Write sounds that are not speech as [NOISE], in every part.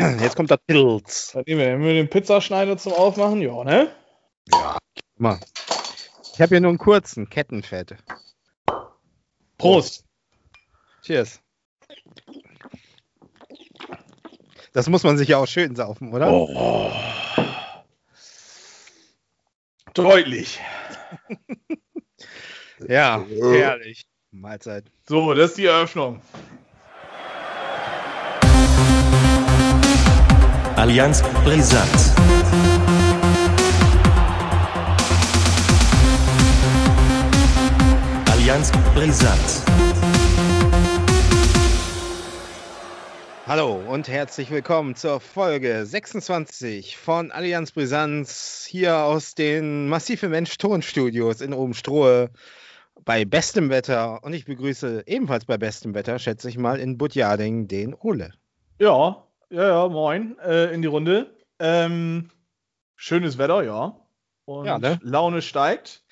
[CLEARS THROAT] Jetzt kommt der Pilz. Dann nehmen wir, den Pizzaschneider zum Aufmachen, ja, ne? Ja, mal. Ich habe hier nur einen kurzen, Kettenfett. Prost. Cheers. Das muss man sich ja auch schön saufen, oder? Oh. Deutlich. [LAUGHS] Ja, herrlich. Mahlzeit. So, das ist die Eröffnung. Allianz brisant. Allianz brisant. Hallo und herzlich willkommen zur Folge 26 von Allianz Brisanz hier aus den Massive Mensch Tonstudios in Obenstrohe bei bestem Wetter und ich begrüße ebenfalls bei bestem Wetter, schätze ich mal, in Budjading den Ole. Ja, ja, ja, moin äh, in die Runde. Ähm, schönes Wetter, ja. Und Ja, ne? Laune steigt.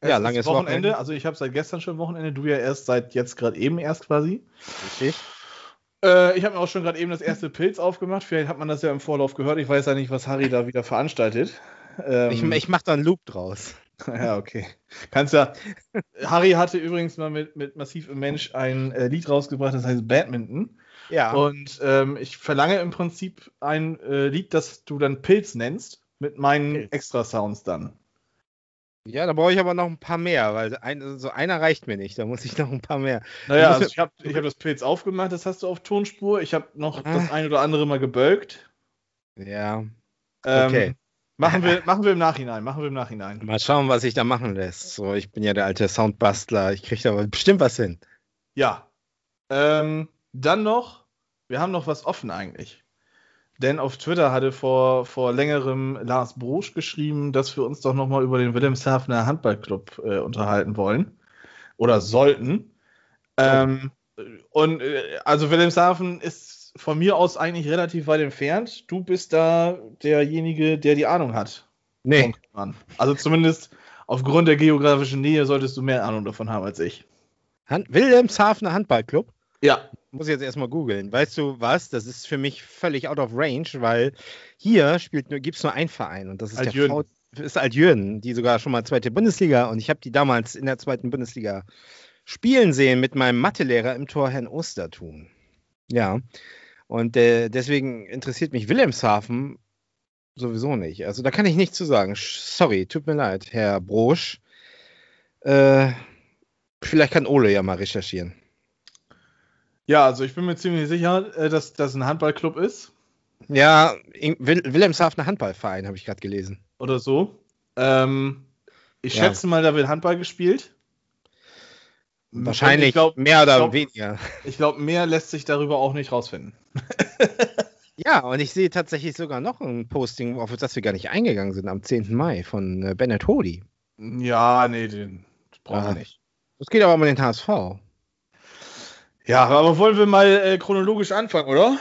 Es Ja, langes Wochenende. Wochenende. Also ich habe seit gestern schon Wochenende, du ja erst seit jetzt gerade eben erst quasi. Richtig? Äh, ich habe mir auch schon gerade eben das erste Pilz aufgemacht. Vielleicht hat man das ja im Vorlauf gehört. Ich weiß ja nicht, was Harry da wieder veranstaltet. Ähm, Ich, ich mache da einen Loop draus. [LAUGHS] Ja, okay. Kannst ja. Harry hatte übrigens mal mit, mit Massiv im Mensch ein äh, Lied rausgebracht, das heißt Badminton. Ja. Und ähm, ich verlange im Prinzip ein äh, Lied, das du dann Pilz nennst, mit meinen Pilz. Extra-Sounds dann. Ja, da brauche ich aber noch ein paar mehr, weil ein, so einer reicht mir nicht. Da muss ich noch ein paar mehr. Naja, also ich habe ich hab das Pilz aufgemacht, das hast du auf Tonspur. Ich habe noch Ah. das ein oder andere mal gebölkt. Ja. Ähm, Okay. Machen wir, machen wir im Nachhinein, machen wir im Nachhinein. Mal schauen, was sich da machen lässt. So, ich bin ja der alte Soundbastler. Ich kriege da bestimmt was hin. Ja. Ähm, dann noch, wir haben noch was offen eigentlich. Denn auf Twitter hatte vor, vor längerem Lars Brosch geschrieben, dass wir uns doch nochmal über den Wilhelmshavener Handballclub äh, unterhalten wollen. Oder sollten. Ähm, und äh, also Wilhelmshaven ist von mir aus eigentlich relativ weit entfernt. Du bist da derjenige, der die Ahnung hat. Nee. Also zumindest aufgrund der geografischen Nähe solltest du mehr Ahnung davon haben als ich. Hand Wilhelmshavener Handballclub. Ja, Muss ich jetzt erstmal googeln. Weißt du was? Das ist für mich völlig out of range, weil hier gibt es nur einen Verein und das ist Altjürgen. der v ist Altjürgen, die sogar schon mal zweite Bundesliga und ich habe die damals in der zweiten Bundesliga spielen sehen mit meinem Mathelehrer im Tor Herrn Ostertun. Ja. Und äh, deswegen interessiert mich Wilhelmshaven sowieso nicht. Also da kann ich nichts zu sagen. Sorry, tut mir leid, Herr Brosch. Äh, vielleicht kann Ole ja mal recherchieren. Ja, also ich bin mir ziemlich sicher, äh, dass das ein Handballclub ist Ja, Wil Wilhelmshavener Handballverein habe ich gerade gelesen. oder so. Ähm, ich Ja. schätze mal, da wird Handball gespielt. Wahrscheinlich Ich glaube, mehr oder glaub- weniger. ich glaub, mehr lässt sich darüber auch nicht rausfinden. [LAUGHS] Ja, und ich sehe tatsächlich sogar noch ein Posting, auf das wir gar nicht eingegangen sind, am 10. Mai von äh, Bennett Hody. Ja, nee, den brauchen Ah. wir nicht. Das geht aber um den HSV. Ja, aber wollen wir mal äh, chronologisch anfangen, oder?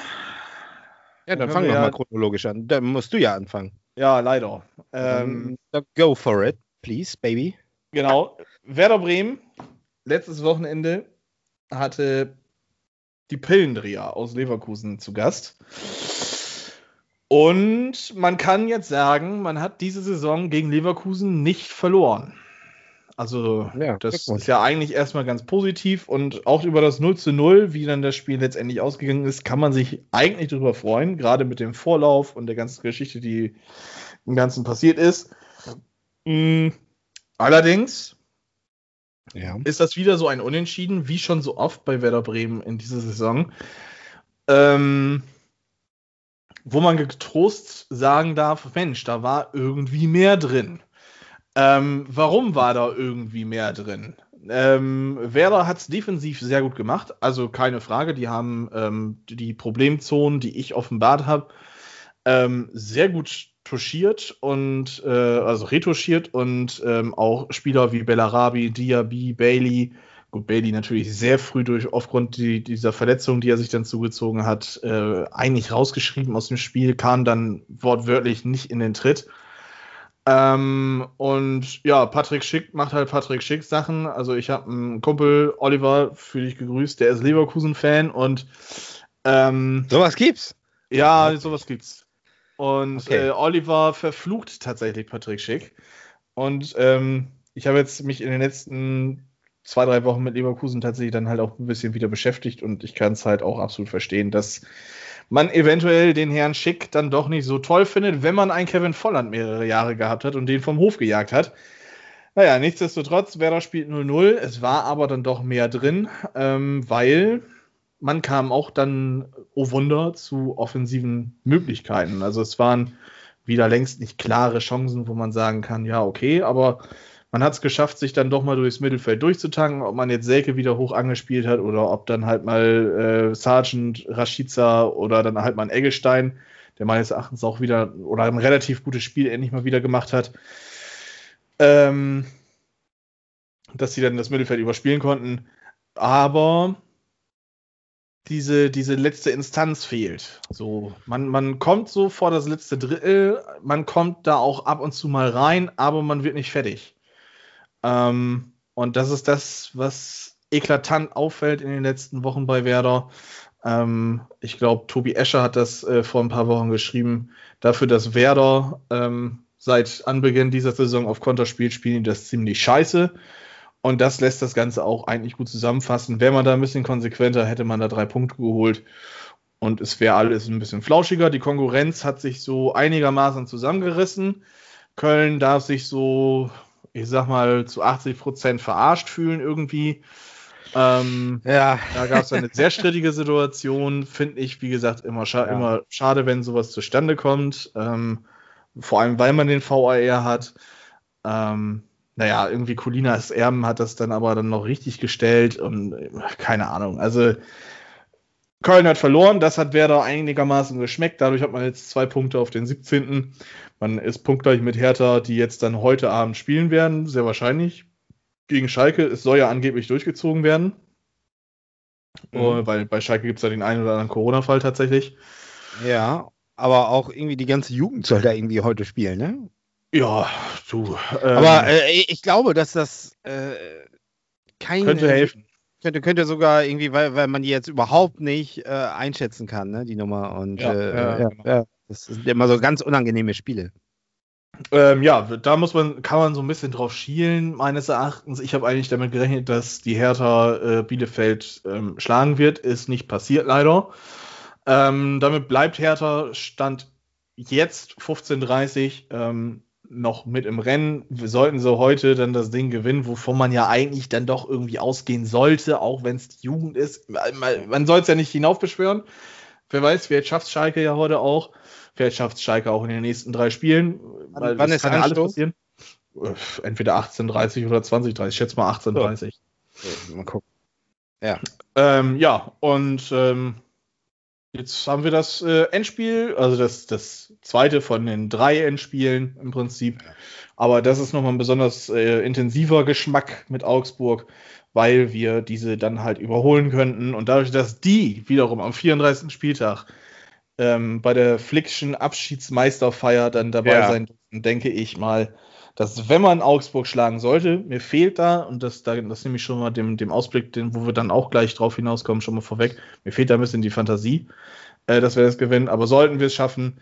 Ja, dann Können fang wir ja- mal chronologisch an. Dann musst du ja anfangen. Ja, leider. Ähm, Ähm, go for it, please, baby. Genau. Werder Bremen, letztes Wochenende, hatte die Pillendreher aus Leverkusen zu Gast. Und man kann jetzt sagen, man hat diese Saison gegen Leverkusen nicht verloren. Also, Ja, das ist ja eigentlich erstmal ganz positiv und auch über das 0 zu 0, wie dann das Spiel letztendlich ausgegangen ist, kann man sich eigentlich darüber freuen, gerade mit dem Vorlauf und der ganzen Geschichte, die im Ganzen passiert ist. Mm, Allerdings Ja. ist das wieder so ein Unentschieden, wie schon so oft bei Werder Bremen in dieser Saison. Ähm, wo man getrost sagen darf, Mensch, da war irgendwie mehr drin. Ähm, warum war da irgendwie mehr drin? Ähm, Werder hat es defensiv sehr gut gemacht, also keine Frage. Die haben ähm, die Problemzonen, die ich offenbart habe, ähm, sehr gut touchiert und äh, also retuschiert und ähm, auch Spieler wie Bellarabi, Diaby, Bailey, gut, Bailey natürlich sehr früh durch aufgrund die, dieser Verletzung, die er sich dann zugezogen hat, äh, eigentlich rausgeschrieben aus dem Spiel, kam dann wortwörtlich nicht in den Tritt. Ähm, und ja, Patrick Schick macht halt Patrick Schick Sachen. Also ich habe einen Kumpel, Oliver, für dich gegrüßt, der ist Leverkusen-Fan und ähm, Sowas gibt's. Ja, sowas gibt's. Und Okay. äh, Oliver verflucht tatsächlich Patrick Schick. Und ähm, ich habe jetzt mich in den letzten zwei, drei Wochen mit Leverkusen tatsächlich dann halt auch ein bisschen wieder beschäftigt und ich kann es halt auch absolut verstehen, dass man eventuell den Herrn Schick dann doch nicht so toll findet, wenn man einen Kevin Volland mehrere Jahre gehabt hat und den vom Hof gejagt hat. Naja, nichtsdestotrotz, Werder spielt 0-0. Es war aber dann doch mehr drin, ähm, weil man kam auch dann, oh Wunder, zu offensiven Möglichkeiten. Also es waren wieder längst nicht klare Chancen, wo man sagen kann, ja, okay, aber man hat es geschafft, sich dann doch mal durchs Mittelfeld durchzutanken, ob man jetzt Selke wieder hoch angespielt hat oder ob dann halt mal äh, Sargent, Rashica oder dann halt mal ein Eggestein, der meines Erachtens auch wieder oder ein relativ gutes Spiel endlich mal wieder gemacht hat, ähm, dass sie dann das Mittelfeld überspielen konnten. Aber diese, diese letzte Instanz fehlt. So, man, man kommt so vor das letzte Drittel, man kommt da auch ab und zu mal rein, aber man wird nicht fertig. Ähm, und das ist das, was eklatant auffällt in den letzten Wochen bei Werder. Ähm, ich glaube, Tobi Escher hat das äh, vor ein paar Wochen geschrieben. Dafür, dass Werder ähm, seit Anbeginn dieser Saison auf Konter spielt, spielen das ziemlich scheiße. Und das lässt das Ganze auch eigentlich gut zusammenfassen. Wäre man da ein bisschen konsequenter, hätte man da drei Punkte geholt. Und es wäre alles ein bisschen flauschiger. Die Konkurrenz hat sich so einigermaßen zusammengerissen. Köln darf sich so, ich sag mal, zu 80 Prozent verarscht fühlen irgendwie. Ähm, Ja, da gab es eine sehr strittige Situation, finde ich, wie gesagt, immer, scha Ja. immer schade, wenn sowas zustande kommt. Ähm, vor allem, weil man den VAR hat. Ähm, naja, irgendwie Colinas Erben hat das dann aber dann noch richtig gestellt und äh, keine Ahnung. Also Köln hat verloren, das hat Werder einigermaßen geschmeckt. Dadurch hat man jetzt zwei Punkte auf den 17. Man ist punktgleich mit Hertha, die jetzt dann heute Abend spielen werden, sehr wahrscheinlich. Gegen Schalke. Es soll ja angeblich durchgezogen werden. Mhm. Äh, weil bei Schalke gibt es ja den einen oder anderen Corona-Fall tatsächlich. ja, aber auch irgendwie die ganze Jugend soll da irgendwie heute spielen, ne? Ja, du. ähm, Aber äh, ich glaube, dass das äh, kein könnte helfen. Könnte, könnte sogar irgendwie, weil, weil man die jetzt überhaupt nicht äh, einschätzen kann, ne, die Nummer. Und Ja, äh, ja, ja, genau. das sind immer so ganz unangenehme Spiele. Ähm, ja, da muss man, kann man so ein bisschen drauf schielen, meines Erachtens. Ich habe eigentlich damit gerechnet, dass die Hertha äh, Bielefeld ähm, schlagen wird. Ist nicht passiert, leider. Ähm, damit bleibt Hertha Stand jetzt 15:30 ähm, noch mit im Rennen. Wir sollten sie heute dann das Ding gewinnen, wovon man ja eigentlich dann doch irgendwie ausgehen sollte, auch wenn es die Jugend ist. Man, man soll es ja nicht hinaufbeschwören. Wer weiß, vielleicht schafft Schalke ja heute auch. Vielleicht schafft Schalke auch in den nächsten drei Spielen. Wann- wann ist kann ja alles Anstoß? passieren. Äh, Entweder 18:30 oder 20:30. Ich schätze mal 18:30. Mal gucken. Ähm, ja, und ähm, jetzt haben wir das äh, Endspiel, also das, das zweite von den drei Endspielen im Prinzip. Aber das ist nochmal ein besonders äh, intensiver Geschmack mit Augsburg, weil wir diese dann halt überholen könnten. Und dadurch, dass die wiederum am 34. Spieltag ähm, bei der Flickschen Abschiedsmeisterfeier dann dabei Ja. sein dürfen, denke ich mal, dass wenn man Augsburg schlagen sollte, mir fehlt da, und das, da, das nehme ich schon mal dem, dem Ausblick, den, wo wir dann auch gleich drauf hinauskommen, schon mal vorweg, mir fehlt da ein bisschen die Fantasie, äh, dass wir das gewinnen. Aber sollten wir es schaffen,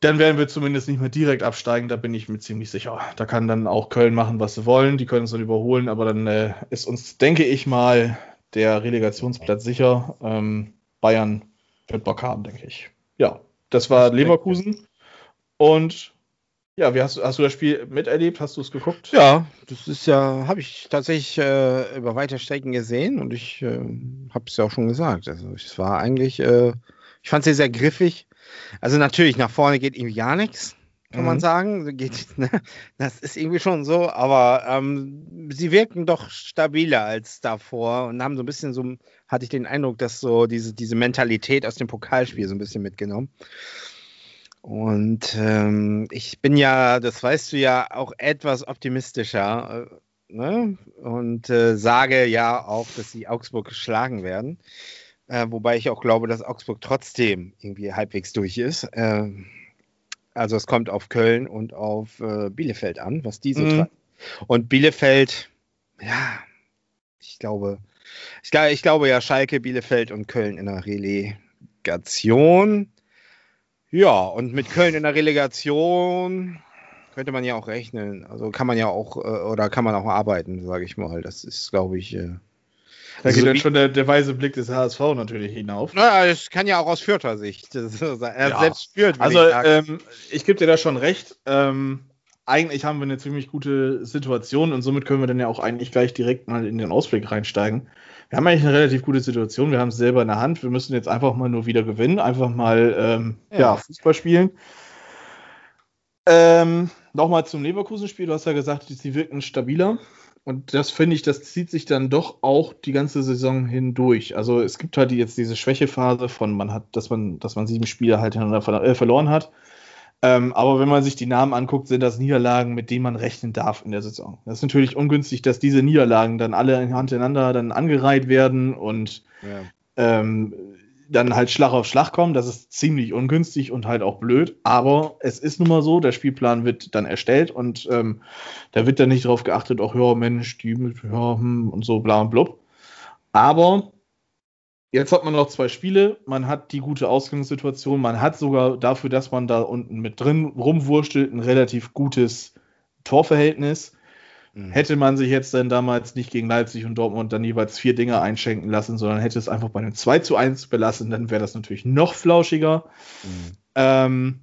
dann werden wir zumindest nicht mehr direkt absteigen, da bin ich mir ziemlich sicher. Da kann dann auch Köln machen, was sie wollen, die können uns dann überholen, aber dann äh, ist uns, denke ich mal, der Relegationsplatz sicher. Ähm, Bayern wird Bock haben, denke ich. Ja, das war Leverkusen. Und ja, wie hast, du- hast du das Spiel miterlebt? Hast du es geguckt? Ja, das ist ja, habe ich tatsächlich äh, über weite Strecken gesehen und ich äh, habe es ja auch schon gesagt. Also es war eigentlich, äh, ich fand sie sehr griffig. Also natürlich, nach vorne geht irgendwie gar nichts, kann man Mhm. sagen. Geht, [LAUGHS] ne? Das ist irgendwie schon so, aber ähm, sie wirkten doch stabiler als davor und haben so ein bisschen so, hatte ich den Eindruck, dass so diese, diese Mentalität aus dem Pokalspiel so ein bisschen mitgenommen. Und ähm, ich bin ja, das weißt du ja, auch etwas optimistischer äh, ne? und äh, sage ja auch, dass sie Augsburg geschlagen werden. Äh, wobei ich auch glaube, dass Augsburg trotzdem irgendwie halbwegs durch ist. Äh, also es kommt auf Köln und auf äh, Bielefeld an, was die so Mhm. treiben. Und Bielefeld, ja, ich glaube, ich, ich glaube ja Schalke, Bielefeld und Köln in der Relegation. Ja, und mit Köln in der Relegation könnte man ja auch rechnen. Also kann man ja auch, äh, oder kann man auch arbeiten, sage ich mal. Das ist, glaube ich. Äh, Da geht dann wie- schon der, der weise Blick des HSV natürlich hinauf. naja, das kann ja auch aus Fürther Sicht. [LAUGHS] So Ja. selbst führt. will Also, ich ähm, ich gebe dir da schon recht. Ähm, eigentlich haben wir eine ziemlich gute Situation und somit können wir dann ja auch eigentlich gleich direkt mal in den Ausblick reinsteigen. Wir haben eigentlich eine relativ gute Situation. Wir haben es selber in der Hand. Wir müssen jetzt einfach mal nur wieder gewinnen. Einfach mal ähm, ja. Ja. Fußball spielen. Ähm, Nochmal zum Leverkusen-Spiel. Du hast ja gesagt, sie wirken stabiler. Und das finde ich, das zieht sich dann doch auch die ganze Saison hindurch. Also es gibt halt jetzt diese Schwächephase von man hat, dass man, dass man sieben Spiele halt hintereinander äh, verloren hat. Ähm, aber wenn man sich die Namen anguckt, sind das Niederlagen, mit denen man rechnen darf in der Saison. Das ist natürlich ungünstig, dass diese Niederlagen dann alle hintereinander dann angereiht werden und ja. ähm, dann halt Schlag auf Schlag kommen. Das ist ziemlich ungünstig und halt auch blöd. Aber es ist nun mal so, der Spielplan wird dann erstellt und ähm, da wird dann nicht drauf geachtet, ach ja, Mensch, die mit, ja, hm, und so bla und blub. Aber jetzt hat man noch zwei Spiele, man hat die gute Ausgangssituation, man hat sogar dafür, dass man da unten mit drin rumwurstelt, ein relativ gutes Torverhältnis. Mhm. Hätte man sich jetzt dann damals nicht gegen Leipzig und Dortmund dann jeweils vier Dinge einschenken lassen, sondern hätte es einfach bei einem 2 zu 1 belassen, dann wäre das natürlich noch flauschiger. Mhm. Ähm,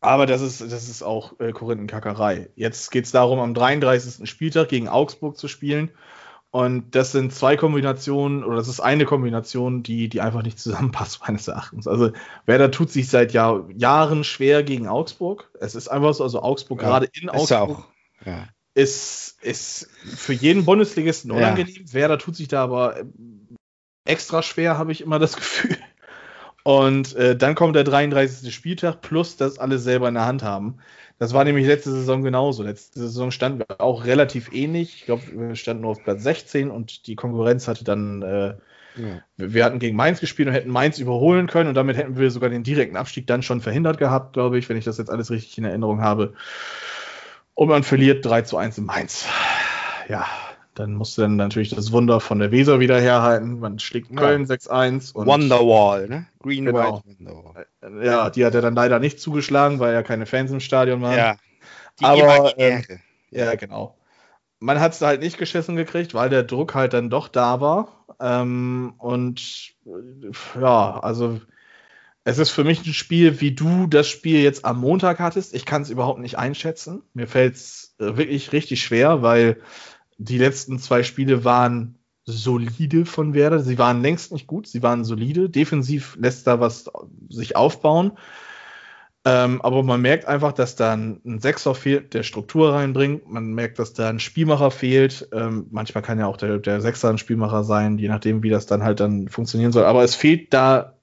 aber das ist, das ist auch äh, Korinthenkackerei. Jetzt geht es darum, am 33. Spieltag gegen Augsburg zu spielen. Und das sind zwei Kombinationen, oder das ist eine Kombination, die, die einfach nicht zusammenpasst, [LAUGHS] meines Erachtens. Also Werder tut sich seit Jahr, Jahren schwer gegen Augsburg. Es ist einfach so, also Augsburg Ja, gerade in Ist ja Augsburg auch. Ja. ist, ist für jeden Bundesligisten Ja. unangenehm. Werder tut sich da aber ähm, extra schwer, habe ich immer das [LAUGHS] Gefühl. Und äh, dann kommt der 33. Spieltag plus das alles selber in der Hand haben. Das war nämlich letzte Saison genauso. Letzte Saison standen wir auch relativ ähnlich. Ich glaube, wir standen nur auf Platz 16 und die Konkurrenz hatte dann, äh, Ja. wir hatten gegen Mainz gespielt und hätten Mainz überholen können und damit hätten wir sogar den direkten Abstieg dann schon verhindert gehabt, glaube ich, wenn ich das jetzt alles richtig in Erinnerung habe. Und man verliert 3 zu 1 in Mainz. Ja, dann musste dann natürlich das Wunder von der Weser wieder herhalten. Man schlägt Ja. Köln 6-1. und- Wonderwall, ne? Green Genau. White Wonderwall. Ja, die hat er dann leider nicht zugeschlagen, weil ja keine Fans im Stadion waren. Ja. Die Aber, Imaginäre. Ja, genau. Man hat es halt nicht geschissen gekriegt, weil der Druck halt dann doch da war. Ähm, und äh, ja, also es ist für mich ein Spiel, wie du das Spiel jetzt am Montag hattest. Ich kann es überhaupt nicht einschätzen. Mir fällt es äh, wirklich richtig schwer, weil die letzten zwei Spiele waren solide von Werder. Sie waren längst nicht gut, sie waren solide. Defensiv lässt da was sich aufbauen. Ähm, aber man merkt einfach, dass da ein, ein Sechser fehlt, der Struktur reinbringt. Man merkt, dass da ein Spielmacher fehlt. Ähm, manchmal kann ja auch der, der Sechser ein Spielmacher sein, je nachdem, wie das dann halt dann funktionieren soll. Aber es fehlt da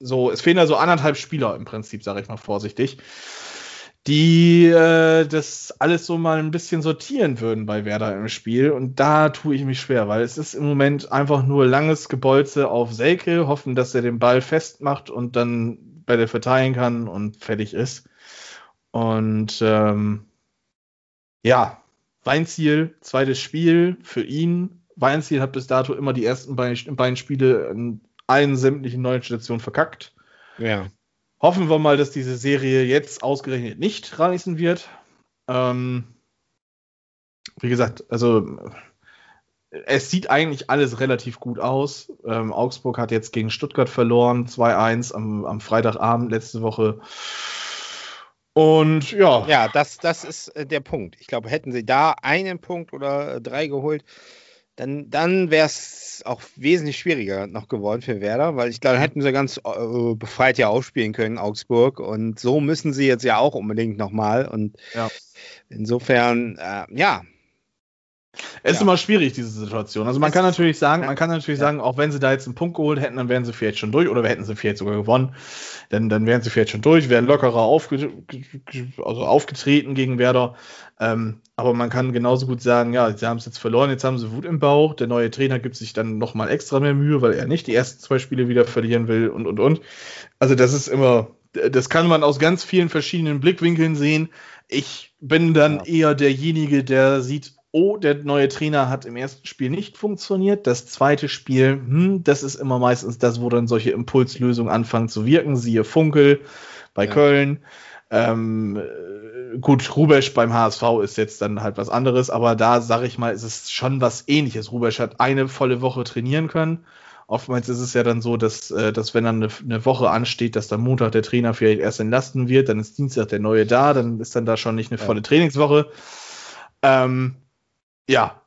so, es fehlen da so anderthalb Spieler im Prinzip, sage ich mal vorsichtig, die äh, das alles so mal ein bisschen sortieren würden bei Werder im Spiel. Und da tue ich mich schwer, weil es ist im Moment einfach nur langes Gebolze auf Selke, hoffen, dass er den Ball festmacht und dann bei der verteilen kann und fertig ist. Und ähm, ja, Weinziel, zweites Spiel für ihn. Weinziel hat bis dato immer die ersten beiden, beiden Spiele in allen sämtlichen neuen Stationen verkackt. Ja. Hoffen wir mal, dass diese Serie jetzt ausgerechnet nicht reißen wird. Ähm, wie gesagt, also es sieht eigentlich alles relativ gut aus. Ähm, Augsburg hat jetzt gegen Stuttgart verloren, 2-1 am, am Freitagabend letzte Woche. Und ja, Ja, das, das ist äh, der Punkt. Ich glaube, hätten sie da einen Punkt oder äh, drei geholt, dann, dann wäre es auch wesentlich schwieriger noch geworden für Werder, weil ich glaube, hätten sie ganz äh, befreit ja aufspielen können, Augsburg. Und so müssen sie jetzt ja auch unbedingt nochmal. Und Ja. insofern, äh, ja, Es ist Ja. immer schwierig, diese Situation. Also man Es kann natürlich sagen, man kann natürlich Ja. sagen, auch wenn sie da jetzt einen Punkt geholt hätten, dann wären sie vielleicht schon durch oder hätten sie vielleicht sogar gewonnen. Dann, dann wären sie vielleicht schon durch, wären lockerer aufge also aufgetreten gegen Werder. Ähm, aber man kann genauso gut sagen, ja, sie haben es jetzt verloren, jetzt haben sie Wut im Bauch. Der neue Trainer gibt sich dann nochmal extra mehr Mühe, weil er nicht die ersten zwei Spiele wieder verlieren will und, und, und. Also das ist immer, das kann man aus ganz vielen verschiedenen Blickwinkeln sehen. Ich bin dann Ja. eher derjenige, der sieht, oh, der neue Trainer hat im ersten Spiel nicht funktioniert. Das zweite Spiel, hm, das ist immer meistens das, wo dann solche Impulslösungen anfangen zu wirken. Siehe Funkel bei ja. Köln. Ähm, gut, Rubesch beim HSV ist jetzt dann halt was anderes, aber da sage ich mal, ist es schon was ähnliches. Rubesch hat eine volle Woche trainieren können. Oftmals ist es ja dann so, dass, äh, dass wenn dann eine, eine Woche ansteht, dass dann Montag der Trainer vielleicht erst entlasten wird, dann ist Dienstag der neue da, dann ist dann da schon nicht eine volle ja. Trainingswoche. Ähm, ja,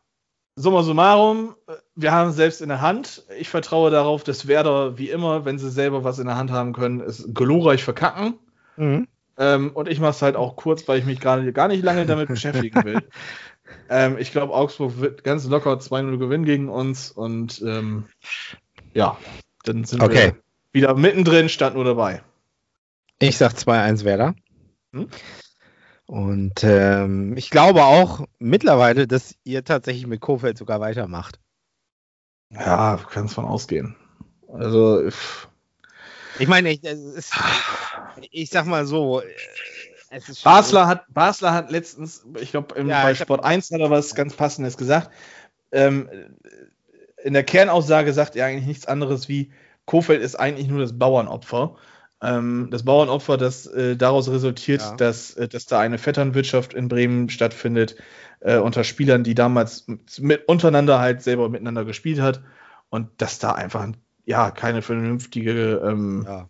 summa summarum, wir haben es selbst in der Hand. Ich vertraue darauf, dass Werder, wie immer, wenn sie selber was in der Hand haben können, es glorreich verkacken. Mhm. Ähm, und ich mache es halt auch kurz, weil ich mich gerade gar nicht lange damit beschäftigen will. [LAUGHS] Ähm, ich glaube, Augsburg wird ganz locker 2-0 gewinnen gegen uns und ähm, ja, dann sind okay. wir wieder mittendrin, statt nur dabei. Ich sag 2-1 Werder. Hm? Und ähm, ich glaube auch mittlerweile, dass ihr tatsächlich mit Kofeld sogar weitermacht. Ja, kannst von ausgehen. Also, ich meine, ich, ist, ich sag mal so. Basler hat, Basler hat letztens, ich glaube, ja, bei Sport 1 hat er was ganz Passendes gesagt. Ähm, in der Kernaussage sagt er eigentlich nichts anderes wie, Kofeld ist eigentlich nur das Bauernopfer. Ähm, das Bauernopfer, das äh, daraus resultiert, ja. dass, äh, dass da eine Vetternwirtschaft in Bremen stattfindet, äh, unter Spielern, die damals mit, untereinander halt selber miteinander gespielt hat und dass da einfach ja keine vernünftige ähm, ja.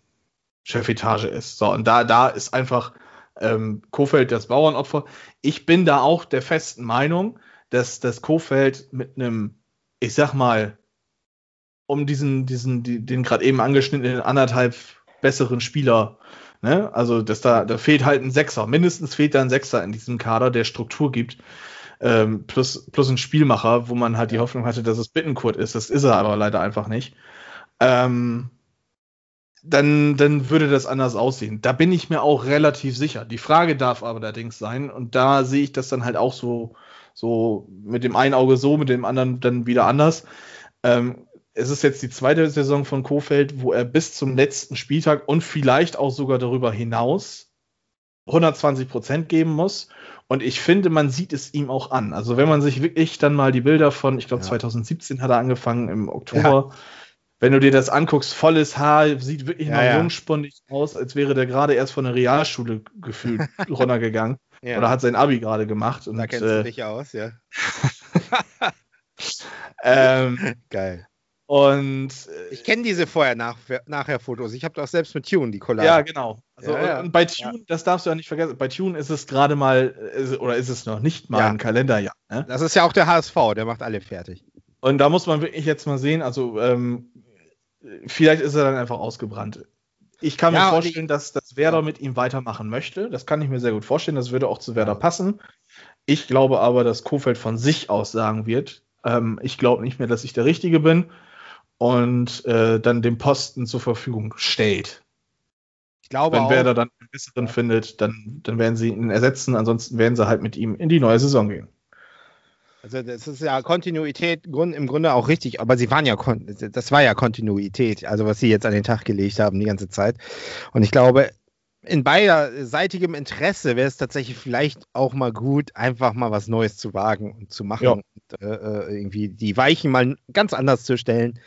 Chefetage ist. So, und da, da ist einfach ähm, Kofeld das Bauernopfer. Ich bin da auch der festen Meinung, dass das Kofeld mit einem, ich sag mal, um diesen, diesen, die, den gerade eben angeschnittenen anderthalb besseren Spieler, ne? Also, dass da, da fehlt halt ein Sechser. Mindestens fehlt da ein Sechser in diesem Kader, der Struktur gibt. Ähm, plus, plus ein Spielmacher, wo man halt die Hoffnung hatte, dass es Bittenkurt ist. Das ist er aber leider einfach nicht. Ähm, dann, dann würde das anders aussehen. Da bin ich mir auch relativ sicher. Die Frage darf aber allerdings sein, und da sehe ich das dann halt auch so, so mit dem einen Auge so, mit dem anderen dann wieder anders. Ähm, es ist jetzt die zweite Saison von Kofeld, wo er bis zum letzten Spieltag und vielleicht auch sogar darüber hinaus 120 Prozent geben muss. Und ich finde, man sieht es ihm auch an. Also wenn man sich wirklich dann mal die Bilder von, ich glaube ja. 2017 hat er angefangen im Oktober. Ja wenn du dir das anguckst, volles Haar, sieht wirklich ja, noch ja. jungspundig aus, als wäre der gerade erst von der Realschule gefühlt [LAUGHS] runtergegangen. Oder hat sein Abi gerade gemacht. Und, da kennst äh, du dich aus, ja. [LAUGHS] ähm, Geil. Und äh, ich kenne diese vorher-nachher-Fotos. Ich habe doch selbst mit Tune die Collage. Ja, genau. Also, ja, ja. Und bei Tune, ja. das darfst du ja nicht vergessen, bei Tune ist es gerade mal, oder ist es noch nicht mal ein Kalenderjahr. Ne? Das ist ja auch der HSV, der macht alle fertig. Und da muss man wirklich jetzt mal sehen, also ähm, vielleicht ist er dann einfach ausgebrannt. Ich kann mir vorstellen, dass, dass Werder mit ihm weitermachen möchte. Das kann ich mir sehr gut vorstellen. Das würde auch zu Werder passen. Ich glaube aber, dass Kofeld von sich aus sagen wird, ähm, ich glaube nicht mehr, dass ich der Richtige bin und äh, dann den Posten zur Verfügung stellt. Ich glaube Wenn auch, Werder dann einen besseren ja. findet, dann, dann werden sie ihn ersetzen. Ansonsten werden sie halt mit ihm in die neue Saison gehen. Also das ist ja Kontinuität im Grunde auch richtig, aber sie waren ja, das war ja Kontinuität, also was sie jetzt an den Tag gelegt haben die ganze Zeit. Und ich glaube, in beiderseitigem Interesse wäre es tatsächlich vielleicht auch mal gut, einfach mal was Neues zu wagen und zu machen ja. und äh, äh irgendwie die Weichen mal ganz anders zu stellen.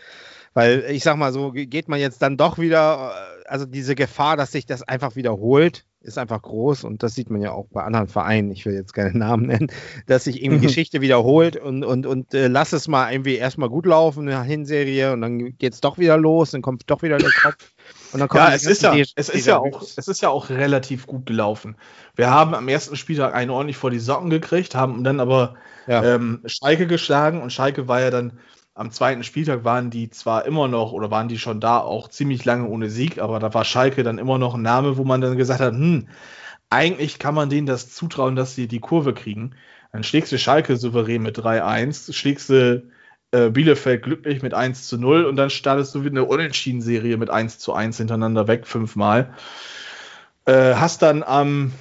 Weil ich sag mal so, geht man jetzt dann doch wieder, äh, also diese Gefahr, dass sich das einfach wiederholt, ist einfach groß und das sieht man ja auch bei anderen Vereinen, ich will jetzt keine [LAUGHS] Namen nennen, dass sich irgendwie mhm. Geschichte wiederholt und, und, und äh, lass es mal irgendwie erstmal gut laufen in der Hinserie und dann geht es doch wieder los, dann kommt doch wieder der Kopf. Und dann kommt ja, es ist ja, es ist ja auch, es ist ja auch relativ gut gelaufen. Wir haben am ersten Spieltag einen ordentlich vor die Socken gekriegt, haben dann aber ja. ähm, Schalke geschlagen und Schalke war ja dann am zweiten Spieltag waren die zwar immer noch oder waren die schon da auch ziemlich lange ohne Sieg, aber da war Schalke dann immer noch ein Name, wo man dann gesagt hat, hm, eigentlich kann man denen das zutrauen, dass sie die Kurve kriegen. Dann schlägst du Schalke souverän mit 3-1, schlägst du äh, Bielefeld glücklich mit 1 zu 0 und dann startest du wieder eine Unentschieden-Serie mit 1 zu 1 hintereinander weg, fünfmal. Äh, hast dann am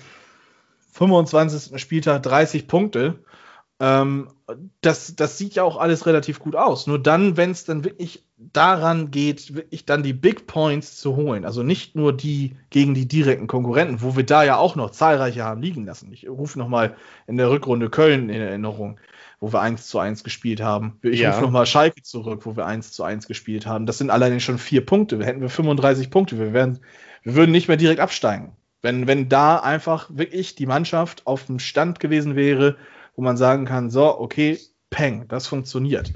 25. Spieltag 30 Punkte ähm, das, das sieht ja auch alles relativ gut aus. Nur dann, wenn es dann wirklich daran geht, wirklich dann die Big Points zu holen, also nicht nur die gegen die direkten Konkurrenten, wo wir da ja auch noch zahlreiche haben liegen lassen. Ich rufe nochmal in der Rückrunde Köln in Erinnerung, wo wir 1 zu 1 gespielt haben. Ich Ja. rufe nochmal Schalke zurück, wo wir 1 zu 1 gespielt haben. Das sind alleine schon vier Punkte. Hätten wir 35 Punkte, wir, wären, wir würden nicht mehr direkt absteigen. Wenn, wenn da einfach wirklich die Mannschaft auf dem Stand gewesen wäre, wo man sagen kann, so, okay, peng, das funktioniert.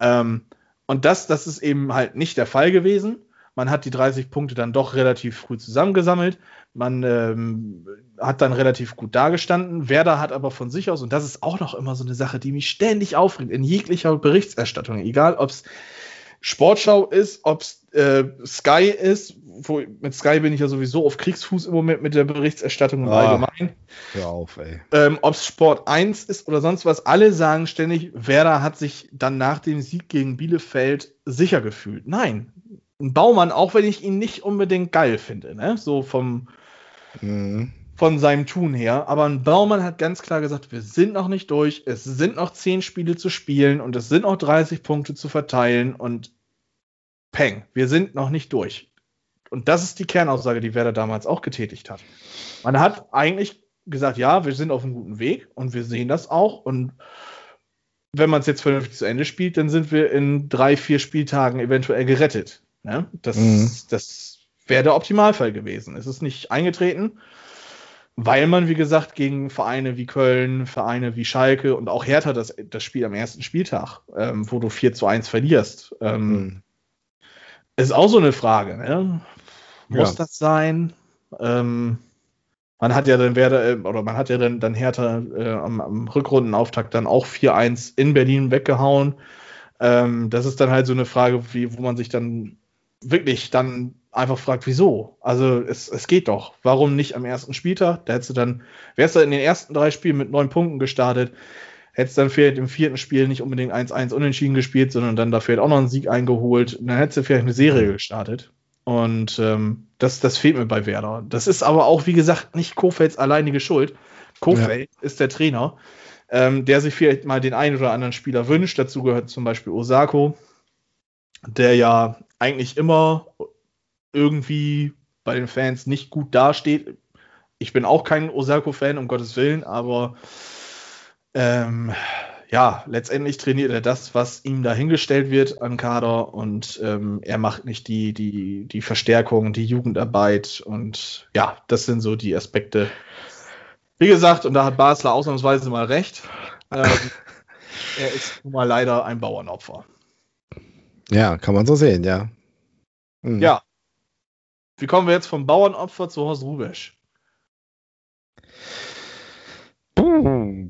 Ähm, und das, das ist eben halt nicht der Fall gewesen. Man hat die 30 Punkte dann doch relativ früh zusammengesammelt. Man ähm, hat dann relativ gut dagestanden. Werder hat aber von sich aus, und das ist auch noch immer so eine Sache, die mich ständig aufregt, in jeglicher Berichterstattung, egal ob es Sportschau ist, ob es äh, Sky ist, wo, mit Sky bin ich ja sowieso auf Kriegsfuß im Moment mit der Berichterstattung im Ah. Allgemeinen Hör auf, ey. ähm, ob es Sport 1 ist oder sonst was, alle sagen ständig, Werder hat sich dann nach dem Sieg gegen Bielefeld sicher gefühlt. Nein. Ein Baumann, auch wenn ich ihn nicht unbedingt geil finde, ne? so vom, Mhm. von seinem Tun her. Aber ein Baumann hat ganz klar gesagt, wir sind noch nicht durch, es sind noch 10 Spiele zu spielen und es sind noch 30 Punkte zu verteilen und peng, wir sind noch nicht durch. Und das ist die Kernaussage, die Werder damals auch getätigt hat. Man hat eigentlich gesagt, ja, wir sind auf einem guten Weg und wir sehen das auch. Und wenn man es jetzt vernünftig zu Ende spielt, dann sind wir in drei, vier Spieltagen eventuell gerettet. Ne? Das, Mhm. das wäre der Optimalfall gewesen. Es ist nicht eingetreten, weil man, wie gesagt, gegen Vereine wie Köln, Vereine wie Schalke und auch Hertha das, das Spiel am ersten Spieltag, ähm, wo du 4 zu 1 verlierst, ähm, Mhm. ist auch so eine Frage. Ne? Muss Ja. das sein? Ähm, man hat ja dann Werder, äh, oder man hat ja dann, dann Hertha äh, am, am Rückrundenauftakt dann auch 4-1 in Berlin weggehauen. Ähm, das ist dann halt so eine Frage, wie, wo man sich dann wirklich dann einfach fragt, wieso? Also es, es geht doch. Warum nicht am ersten Spieltag? Da hättest du dann, wärst du in den ersten drei Spielen mit neun Punkten gestartet, hättest dann vielleicht im vierten Spiel nicht unbedingt 1-1 unentschieden gespielt, sondern dann da vielleicht auch noch einen Sieg eingeholt. Und dann hättest du vielleicht eine Serie gestartet. Und ähm, das, das fehlt mir bei Werder. Das ist aber auch, wie gesagt, nicht Kofelds alleinige Schuld. Kofeld ist der Trainer, ähm, der sich vielleicht mal den einen oder anderen Spieler wünscht. Dazu gehört zum Beispiel Osako, der ja eigentlich immer irgendwie bei den Fans nicht gut dasteht. Ich bin auch kein Osako-Fan, um Gottes Willen, aber ähm, ja, letztendlich trainiert er das, was ihm dahingestellt wird an Kader und ähm, er macht nicht die, die, die Verstärkung, die Jugendarbeit und ja, das sind so die Aspekte. Wie gesagt, und da hat Basler ausnahmsweise mal recht. Ähm, [LAUGHS] er ist nun mal leider ein Bauernopfer. Ja, kann man so sehen, ja. Mhm. Ja. Wie kommen wir jetzt vom Bauernopfer zu Horst Rubesch?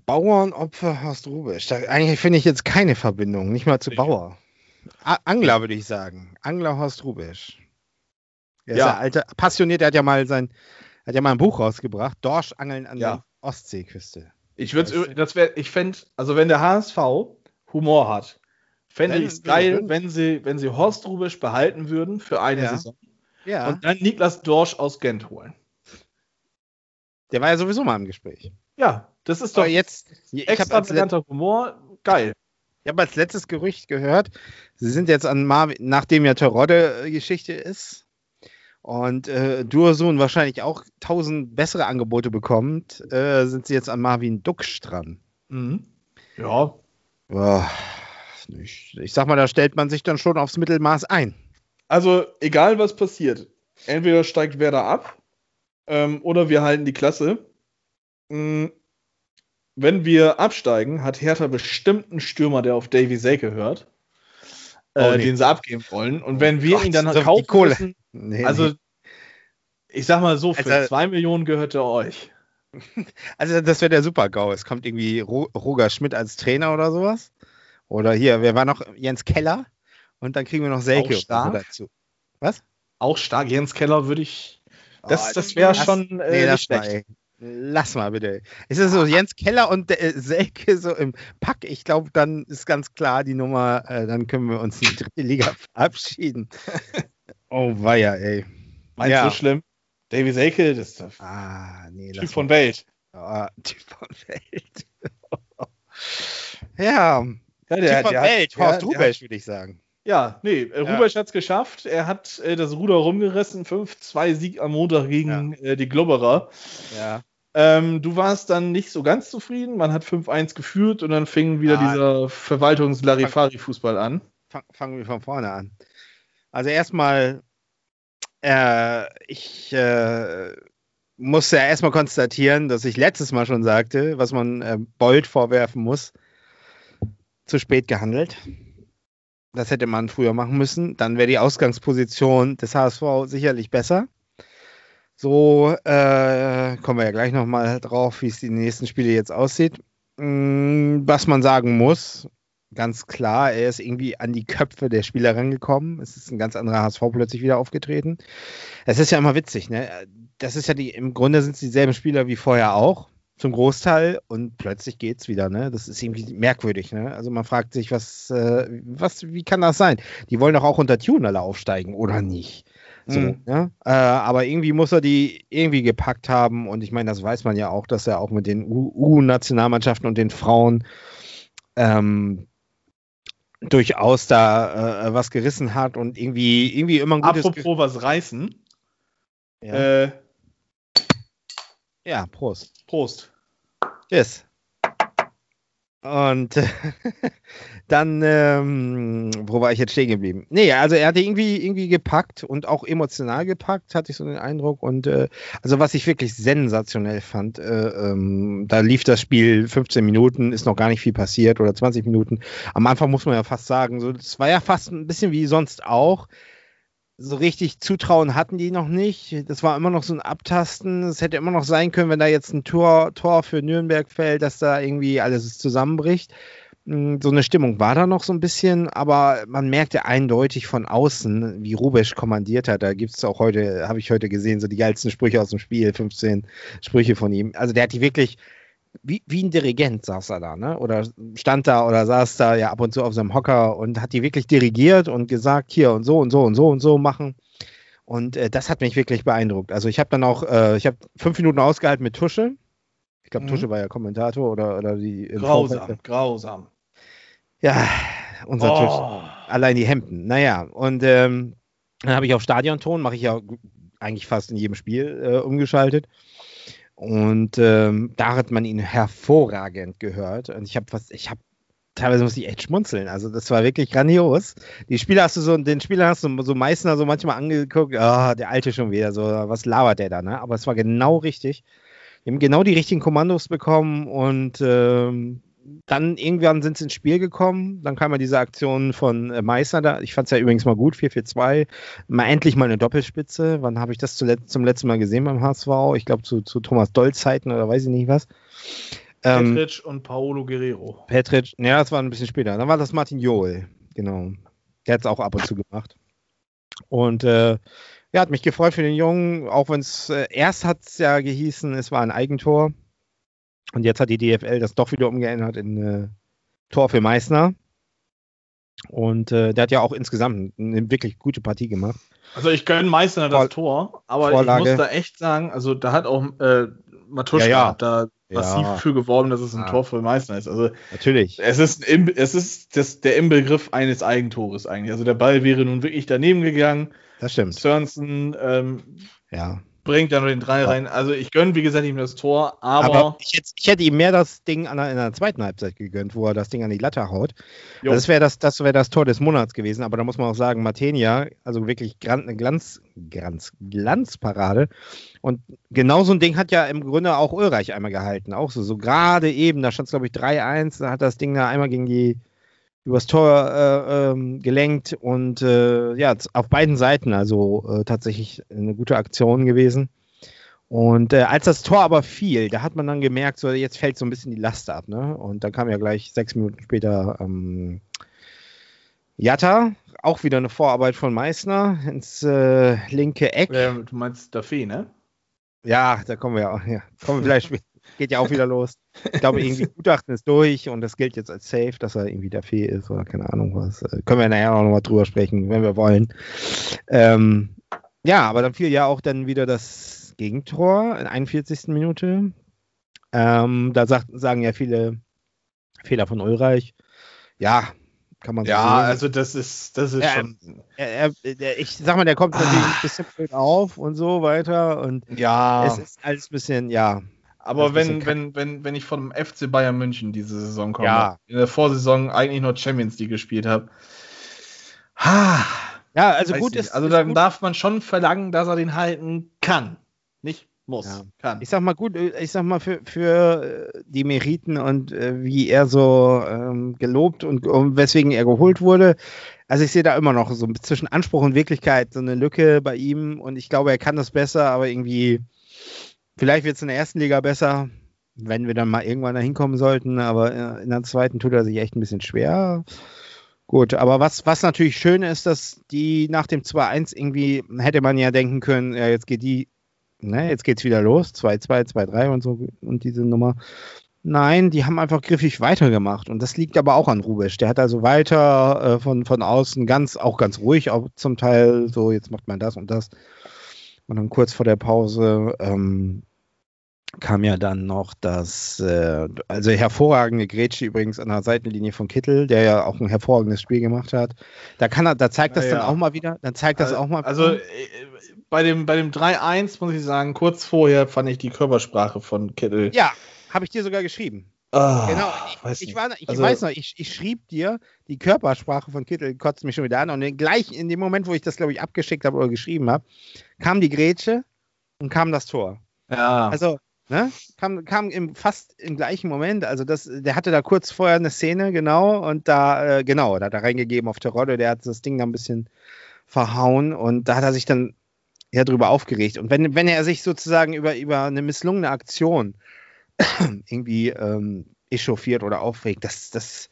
Bauernopfer Horst Rubisch. Da, eigentlich finde ich jetzt keine Verbindung, nicht mal zu Nee. Bauer. A Angler würde ich sagen. Angler Horst Rubisch. Er ist Ja. ja alter, passioniert, er hat ja mal sein, hat ja mal ein Buch rausgebracht, Dorschangeln an Ja. der Ostseeküste. Ich würde, das wäre, ich fände, also wenn der HSV Humor hat, fände Wenn- ich es geil, wenn- sie, wenn sie Horst Rubisch behalten würden für eine Ja. Saison Ja. und dann Niklas Dorsch aus Gent holen. der war ja sowieso mal im Gespräch. Ja, das ist doch Aber jetzt, ich habe als, let extravaganter Humor, geil. ich hab als letztes Gerücht gehört, sie sind jetzt an Marvin, nachdem ja Terodde äh, Geschichte ist und äh, Dursun wahrscheinlich auch tausend bessere Angebote bekommt, äh, sind sie jetzt an Marvin Ducksch dran. Mhm. Ja, Ja, ich, ich sag mal, da stellt man sich dann schon aufs Mittelmaß ein. also egal was passiert, entweder steigt Werder ab ähm, oder wir halten die Klasse. Mhm. Wenn wir absteigen, hat Hertha bestimmt einen Stürmer, der auf Davy Selke hört, äh, Oh, nee. den sie abgeben wollen. Und wenn wir Gott, ihn dann so kaufen Kohle. müssen, Nee, also nee. ich sag mal so, für Also- zwei Millionen gehört er euch. [LAUGHS] also das wäre der Super-GAU. Es kommt irgendwie Ro Roger Schmidt als Trainer oder sowas. Oder hier, wer war noch? Jens Keller. Und dann kriegen wir noch Selke dazu. Auch stark. Jens Keller würde ich. Das, Oh, das wäre schon äh, Nee, nicht lass mal, schlecht. ey. Lass mal bitte. Ist es so Jens Keller und äh, Selke so im Pack? Ich glaube, dann ist ganz klar die Nummer, äh, dann können wir uns in die dritte Liga verabschieden. [LAUGHS] oh weia, ey. Meinst Ja. du schlimm? Davy Selke, das ist der Ah, nee, Typ lass von Welt. mal. Ah, Typ von Welt. [LAUGHS] ja, Ja, Typ von Welt, Horst der- Rubesch, würde ich sagen. Ja, nee, äh, Ja. Rubesch hat es geschafft. Er hat äh, das Ruder rumgerissen. 5-2 Sieg am Montag gegen äh, die Globberer. Ja. Ähm, du warst dann nicht so ganz zufrieden. Man hat 5-1 geführt und dann fing wieder Ah. dieser Verwaltungs-Larifari-Fußball an. Fang, fangen wir von vorne an. Also erstmal, äh, ich äh, musste ja erstmal konstatieren, dass ich letztes Mal schon sagte, was man äh, Bold vorwerfen muss, zu spät gehandelt. Das hätte man früher machen müssen. Dann wäre die Ausgangsposition des HSV sicherlich besser. So äh, kommen wir ja gleich nochmal drauf, wie es die nächsten Spiele jetzt aussieht. Mm, Was man sagen muss, ganz klar, er ist irgendwie an die Köpfe der Spieler rangekommen. Es ist ein ganz anderer HSV plötzlich wieder aufgetreten. Es ist ja immer witzig, ne? Das ist ja die, im Grunde sind es dieselben Spieler wie vorher auch, zum Großteil, und plötzlich geht's wieder, ne? Das ist irgendwie merkwürdig, ne? Also man fragt sich, was, äh, was, wie kann das sein? Die wollen doch auch unter Tune alle aufsteigen, oder nicht? So, Mhm. ne? äh, aber irgendwie muss er die irgendwie gepackt haben und ich meine, das weiß man ja auch, dass er auch mit den U-Nationalmannschaften und den Frauen ähm, durchaus da äh, was gerissen hat und irgendwie, irgendwie immer ein gutes Apropos was reißen. Ja. Äh, ja, Prost. Prost. Yes. Und [LAUGHS] dann, ähm, wo war ich jetzt stehen geblieben? Nee, also er hatte irgendwie, irgendwie gepackt und auch emotional gepackt, hatte ich so den Eindruck. Und äh, also was ich wirklich sensationell fand, äh, ähm, da lief das Spiel 15 Minuten, ist noch gar nicht viel passiert oder 20 Minuten. Am Anfang muss man ja fast sagen, so, war ja fast ein bisschen wie sonst auch. So richtig Zutrauen hatten die noch nicht. Das war immer noch so ein Abtasten. Es hätte immer noch sein können, wenn da jetzt ein Tor, Tor für Nürnberg fällt, dass da irgendwie alles zusammenbricht. Mm, So eine Stimmung war da noch so ein bisschen, aber man merkte eindeutig von außen, wie Rubesch kommandiert hat. Da gibt es auch heute, habe ich heute gesehen, so die geilsten Sprüche aus dem Spiel, 15 Sprüche von ihm. Also der hat die wirklich, wie, wie ein Dirigent saß er da, ne? Oder stand da oder saß da ja ab und zu auf seinem Hocker und hat die wirklich dirigiert und gesagt, hier und so und so und so und so machen. Und äh, das hat mich wirklich beeindruckt. Also ich habe dann auch, äh, ich habe fünf Minuten ausgehalten mit Tusche. Ich glaube, Mhm. Tusche war ja Kommentator oder, oder die. Grausam, Vorfeld- grausam. Ja, unser. Oh. Allein die Hemden. Naja, und ähm, dann habe ich auf Stadionton, mache ich ja eigentlich fast in jedem Spiel äh, umgeschaltet. Und ähm, da hat man ihn hervorragend gehört. Und ich habe was, ich habe teilweise muss ich echt schmunzeln. Also das war wirklich grandios. Die Spieler hast du so, den Spieler hast du so Meißner so manchmal angeguckt, ah, der Alte schon wieder, so, was labert der da, ne? Aber es war genau richtig. Die haben genau die richtigen Kommandos bekommen und ähm, dann irgendwann sind sie ins Spiel gekommen. Dann kam ja diese Aktion von äh, Meißner da. Ich fand es ja übrigens mal gut, 4-4-2. Mal endlich mal eine Doppelspitze. Wann habe ich das zuletzt, zum letzten Mal gesehen beim HSV? Ich glaube zu, zu Thomas Doll Zeiten oder weiß ich nicht was. Ähm, Petric und Paolo Guerrero. Petric, ja, das war ein bisschen später. Dann war das Martin Joel, genau. Der hat es auch ab und zu gemacht. Und äh, ja, hat mich gefreut für den Jungen, auch wenn es äh, erst hat es ja gehießen, es war ein Eigentor. Und jetzt hat die DFL das doch wieder umgeändert in äh, Tor für Meißner. Und äh, der hat ja auch insgesamt eine wirklich gute Partie gemacht. Also ich gönne Meißner das Vor- Tor, aber Vorlage. ich muss da echt sagen, also da hat auch äh, Matuschka Ja, ja. da massiv Ja. für geworben, dass es ein Ah. Tor für Meißner ist. Also Natürlich. es ist, im, es ist das, der Inbegriff eines Eigentores eigentlich. Also der Ball wäre nun wirklich daneben gegangen. Das stimmt. Sörensen ähm, Ja. Bringt da nur den Drei Ja. rein. Also ich gönne, wie gesagt, ihm das Tor, aber, Aber, ich, hätte, ich hätte ihm mehr das Ding an der, in der zweiten Halbzeit gegönnt, wo er das Ding an die Latte haut. Jo. Also das wäre das, das, wär das Tor des Monats gewesen, aber da muss man auch sagen, Matenia, also wirklich eine Glanz, Glanz, Glanzparade. Und genau so ein Ding hat ja im Grunde auch Ulreich einmal gehalten. Auch so, so gerade eben, da stand es glaube ich 3-1, da hat das Ding da einmal gegen die übers Tor äh, ähm, gelenkt und äh, ja, auf beiden Seiten also äh, tatsächlich eine gute Aktion gewesen. Und äh, als das Tor aber fiel, da hat man dann gemerkt, so jetzt fällt so ein bisschen die Last ab, ne? Und dann kam ja gleich sechs Minuten später ähm, Jatta, auch wieder eine Vorarbeit von Meißner ins äh, linke Eck. du meinst Daffy, ne? Ja, da kommen wir ja auch. Ja, kommen wir vielleicht später. Geht ja auch wieder los. Ich glaube, [LAUGHS] irgendwie Gutachten ist durch und das gilt jetzt als safe, dass er irgendwie der Fee ist oder keine Ahnung was. Äh, können wir nachher auch nochmal drüber sprechen, wenn wir wollen. Ähm, ja, aber dann fiel ja auch dann wieder das Gegentor in 41. Minute. Ähm, da sagt, sagen ja viele Fehler von Ulreich. Ja, kann man so Ja, sehen. also das ist, das ist Ja, schon. er, er, ich sag mal, der kommt natürlich ein bisschen blöd auf und so weiter und Ja, es ist alles ein bisschen, ja. Aber wenn, wenn, wenn, wenn ich von dem FC Bayern München diese Saison komme, Ja. in der Vorsaison eigentlich nur Champions League gespielt habe, ha, Ja, also gut nicht. ist. Also ist dann gut. darf man schon verlangen, dass er den halten kann. Nicht muss. Ja. Kann. Ich sag mal gut, äh, ich sag mal für, für äh, die Meriten und äh, wie er so ähm, gelobt und, und weswegen er geholt wurde. Also ich sehe da immer noch so zwischen Anspruch und Wirklichkeit so eine Lücke bei ihm und ich glaube, er kann das besser, aber irgendwie, vielleicht wird es in der ersten Liga besser, wenn wir dann mal irgendwann da hinkommen sollten, aber äh, in der zweiten tut er sich echt ein bisschen schwer. Gut, aber was, was natürlich schön ist, dass die nach dem 2-1 irgendwie, hätte man ja denken können, ja, jetzt geht die ne, jetzt geht's wieder los, 2-2, 2-3 und so und diese Nummer. Nein, die haben einfach griffig weitergemacht und das liegt aber auch an Rubisch. Der hat also weiter äh, von, von außen ganz, auch ganz ruhig, auch zum Teil so, jetzt macht man das und das. Und dann kurz vor der Pause ähm, kam ja dann noch das, äh, also hervorragende Grätsche übrigens an der Seitenlinie von Kittel, der ja auch ein hervorragendes Spiel gemacht hat. Da kann er, da zeigt das Ja, dann auch mal wieder, dann zeigt das Also- auch mal. Also äh, bei dem, bei dem 3-1 muss ich sagen, kurz vorher fand ich die Körpersprache von Kittel. ja, habe ich dir sogar geschrieben. Ah, Genau, weiß ich, ich, nicht. war, ich Also- weiß noch, ich, ich schrieb dir, die Körpersprache von Kittel kotzt mich schon wieder an und gleich in dem Moment, wo ich das, glaube ich, abgeschickt habe oder geschrieben habe, kam die Grätsche und kam das Tor. Ja. Also, ne, kam, kam im, fast im gleichen Moment, also das, der hatte da kurz vorher eine Szene, genau, und da, äh, genau, da hat er reingegeben auf Terodde, der hat das Ding da ein bisschen verhauen und da hat er sich dann ja drüber aufgeregt. Und wenn, wenn er sich sozusagen über, über eine misslungene Aktion [COUGHS] irgendwie ähm, echauffiert oder aufregt, das, das,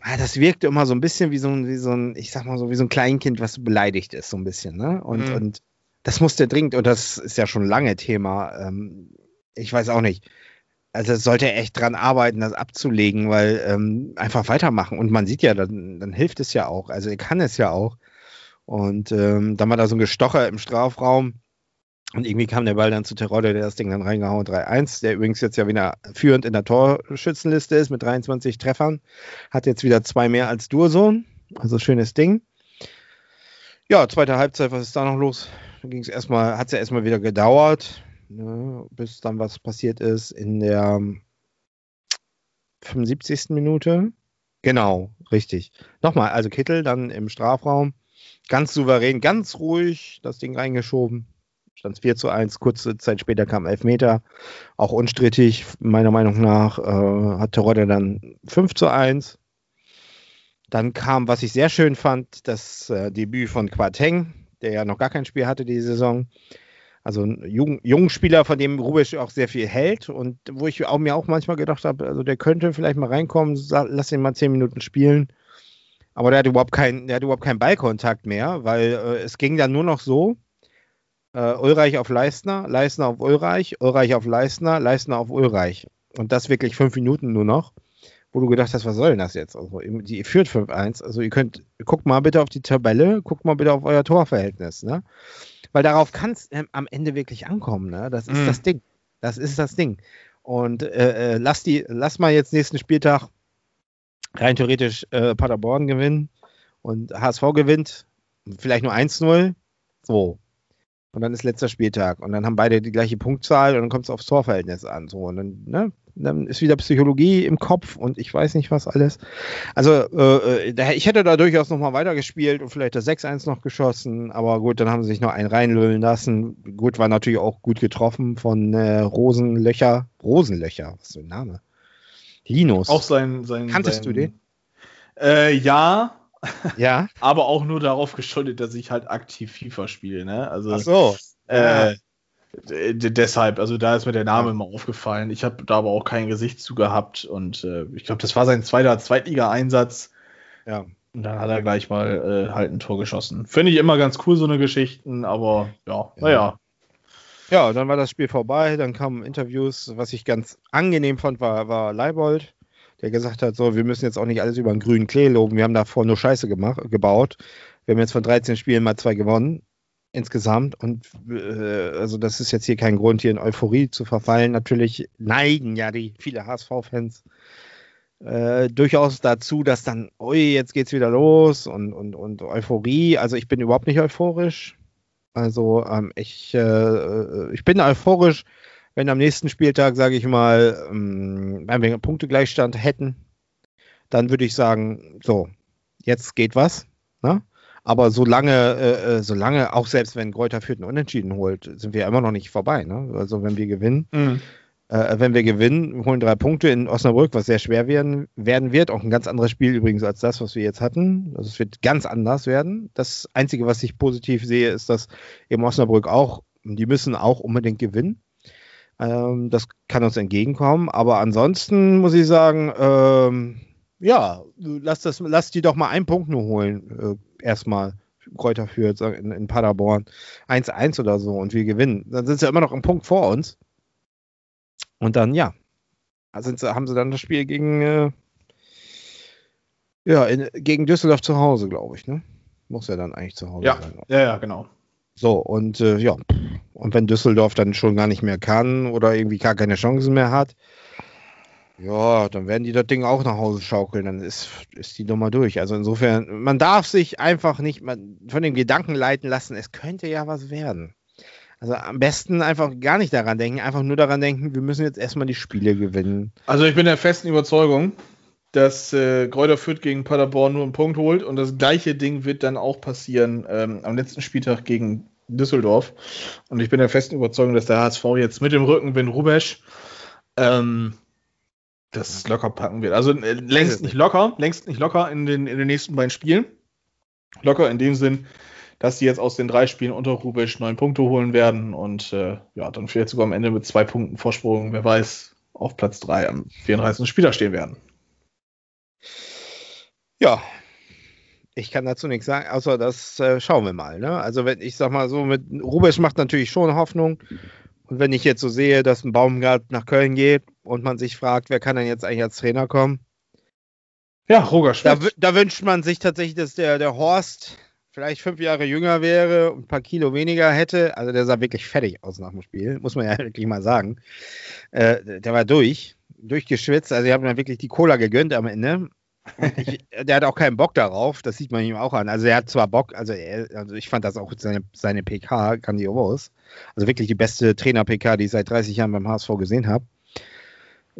ah, das wirkte immer so ein bisschen wie so ein, wie so ein, ich sag mal so, wie so ein Kleinkind, was beleidigt ist, so ein bisschen, ne? Und, Mhm. und das musste dringend, und das ist ja schon lange Thema, ähm, ich weiß auch nicht. Also sollte er echt dran arbeiten, das abzulegen, weil ähm, einfach weitermachen. Und man sieht ja, dann, dann hilft es ja auch. Also er kann es ja auch. Und ähm, dann war da so ein Gestocher im Strafraum. Und irgendwie kam der Ball dann zu Terodde, der das Ding dann reingehauen, 3-1, der übrigens jetzt ja wieder führend in der Torschützenliste ist mit 23 Treffern. Hat jetzt wieder zwei mehr als Durson. Also schönes Ding. Ja, zweite Halbzeit, was ist da noch los? Da ging es erstmal, hat es ja erstmal wieder gedauert, ne, bis dann was passiert ist in der 75. Minute. Genau, richtig. Nochmal, also Kittel dann im Strafraum, ganz souverän, ganz ruhig das Ding reingeschoben. Stand 4 zu 1, kurze Zeit später kam Elfmeter, auch unstrittig, meiner Meinung nach, äh, hat Terodde dann 5 zu 1. Dann kam, was ich sehr schön fand, das äh, Debüt von Quateng, der ja noch gar kein Spiel hatte die Saison. Also ein jung, jungen Spieler, von dem Rubisch auch sehr viel hält und wo ich auch, mir auch manchmal gedacht habe, also der könnte vielleicht mal reinkommen, lass ihn mal 10 Minuten spielen. Aber der hat überhaupt keinen, überhaupt keinen Ballkontakt mehr, weil äh, es ging dann nur noch so. Äh, Ulreich auf Leistner, Leistner auf Ulreich, Ulreich auf Leistner, Leistner auf Ulreich. Und das wirklich fünf Minuten nur noch, wo du gedacht hast, was soll denn das jetzt? Also, ihr führt 5-1. Also ihr könnt, guckt mal bitte auf die Tabelle, guckt mal bitte auf euer Torverhältnis, ne? Weil darauf kann es ähm, am Ende wirklich ankommen, ne? Das ist Mhm. das Ding. Das ist das Ding. Und äh, äh, lass die, lass mal jetzt nächsten Spieltag rein theoretisch äh, Paderborn gewinnen und HSV gewinnt, vielleicht nur 1-0. So. Und dann ist letzter Spieltag. Und dann haben beide die gleiche Punktzahl und dann kommt es aufs Torverhältnis an. So, und dann, ne, dann ist wieder Psychologie im Kopf und ich weiß nicht was alles. Also, äh, äh, ich hätte da durchaus nochmal weitergespielt und vielleicht das 6-1 noch geschossen, aber gut, dann haben sie sich noch einen reinlüllen lassen. Gut, war natürlich auch gut getroffen von äh, Rosenlöcher. Rosenlöcher, was für ein Name. Linus. Auch sein. sein Kanntest sein, du den? Äh, ja, [LAUGHS] ja. aber auch nur darauf geschuldet, dass ich halt aktiv FIFA spiele, ne? Also, Ach so. äh, deshalb, also da ist mir der Name immer aufgefallen. Ich habe da aber auch kein Gesicht zu gehabt und äh, ich glaube, das war sein zweiter Zweitliga-Einsatz. Ja. Und dann hat er gleich mal äh, halt ein Tor geschossen. Finde ich immer ganz cool, so eine Geschichten, aber ja, Ja. naja. Ja, dann war das Spiel vorbei, dann kamen Interviews. Was ich ganz angenehm fand, war, war Leibold, der gesagt hat, so, wir müssen jetzt auch nicht alles über den grünen Klee loben. Wir haben davor nur Scheiße gemacht, gebaut. Wir haben jetzt von 13 Spielen mal zwei gewonnen insgesamt. Und äh, also das ist jetzt hier kein Grund, hier in Euphorie zu verfallen. Natürlich neigen ja die viele HSV-Fans äh, durchaus dazu, dass dann, ui, jetzt geht's wieder los und, und, und Euphorie. Also ich bin überhaupt nicht euphorisch. Also ähm, ich, äh, ich bin euphorisch, wenn wenn am nächsten Spieltag, sage ich mal, ähm, wenn wir Punktegleichstand hätten, dann würde ich sagen, so, jetzt geht was. Ne? Aber solange, äh, äh solange, auch selbst wenn Kräuter Fürth einen Unentschieden holt, sind wir immer noch nicht vorbei. Ne? Also wenn wir gewinnen, mhm. äh, wenn wir gewinnen, holen drei Punkte in Osnabrück, was sehr schwer werden, werden wird. Auch ein ganz anderes Spiel übrigens als das, was wir jetzt hatten. Also es wird ganz anders werden. Das Einzige, was ich positiv sehe, ist, dass eben Osnabrück auch, die müssen auch unbedingt gewinnen. Ähm, das kann uns entgegenkommen. Aber ansonsten muss ich sagen, ähm, ja, lass, das, lass die doch mal einen Punkt nur holen. Äh, erstmal. Kräuter führt in, in Paderborn 1-1 oder so und wir gewinnen. Dann sind sie immer noch einen Punkt vor uns. Und dann, ja, sind sie, haben sie dann das Spiel gegen, äh, ja, in, gegen Düsseldorf zu Hause, glaube ich. Ne? Muss ja dann eigentlich zu Hause ja. sein. Ja, ja, genau. So, und äh, ja, und wenn Düsseldorf dann schon gar nicht mehr kann oder irgendwie gar keine Chancen mehr hat, ja, dann werden die das Ding auch nach Hause schaukeln, dann ist, ist die Nummer durch. Also insofern, man darf sich einfach nicht von dem Gedanken leiten lassen, es könnte ja was werden. Also am besten einfach gar nicht daran denken, einfach nur daran denken, wir müssen jetzt erstmal die Spiele gewinnen. Also ich bin der festen Überzeugung, dass äh, Kräuter Fürth gegen Paderborn nur einen Punkt holt und das gleiche Ding wird dann auch passieren ähm, am letzten Spieltag gegen Düsseldorf. Und ich bin der festen Überzeugung, dass der HSV jetzt mit dem Rückenwind Rubesch ähm, das locker packen wird. Also äh, längst nicht locker, längst nicht locker in den, in den nächsten beiden Spielen. Locker in dem Sinn, dass sie jetzt aus den drei Spielen unter Rubisch neun Punkte holen werden und äh, ja, dann vielleicht sogar am Ende mit zwei Punkten Vorsprung, wer weiß, auf Platz drei am 34. Spieler stehen werden. Ja, ich kann dazu nichts sagen, außer das äh, schauen wir mal. Ne? Also wenn ich sag mal so, mit Rubisch macht natürlich schon Hoffnung. Und wenn ich jetzt so sehe, dass ein Baumgart nach Köln geht und man sich fragt, wer kann denn jetzt eigentlich als Trainer kommen? Ja, Roger Schmidt. Da, da wünscht man sich tatsächlich, dass der, der Horst vielleicht fünf Jahre jünger wäre und ein paar Kilo weniger hätte. Also der sah wirklich fertig aus nach dem Spiel, muss man ja [LAUGHS] wirklich mal sagen. Äh, der war durch, durchgeschwitzt. Also ich habe mir wirklich die Cola gegönnt am Ende. Ich, [LAUGHS] der hat auch keinen Bock darauf, das sieht man ihm auch an. Also er hat zwar Bock, also, er, also ich fand das auch seine, seine PK grandios. Also wirklich die beste Trainer-PK, die ich seit 30 Jahren beim HSV gesehen habe.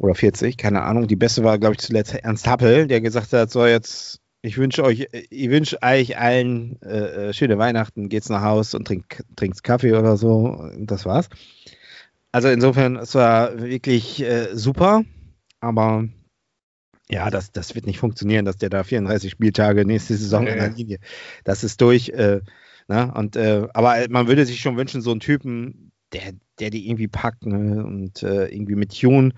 Oder 40, keine Ahnung. Die beste war, glaube ich, zuletzt Ernst Happel, der gesagt hat, so jetzt, ich wünsche euch, ich wünsche euch allen äh, äh, schöne Weihnachten, geht's nach Haus und trinkt, trinkt Kaffee oder so. Und das war's. Also insofern, es war wirklich äh, super, aber ja, das, das wird nicht funktionieren, dass der da 34 Spieltage nächste Saison okay. in der Linie. Das ist durch. Äh, ne? und, äh, aber man würde sich schon wünschen, so einen Typen, der, der die irgendwie packt ne? und äh, irgendwie mit Tune.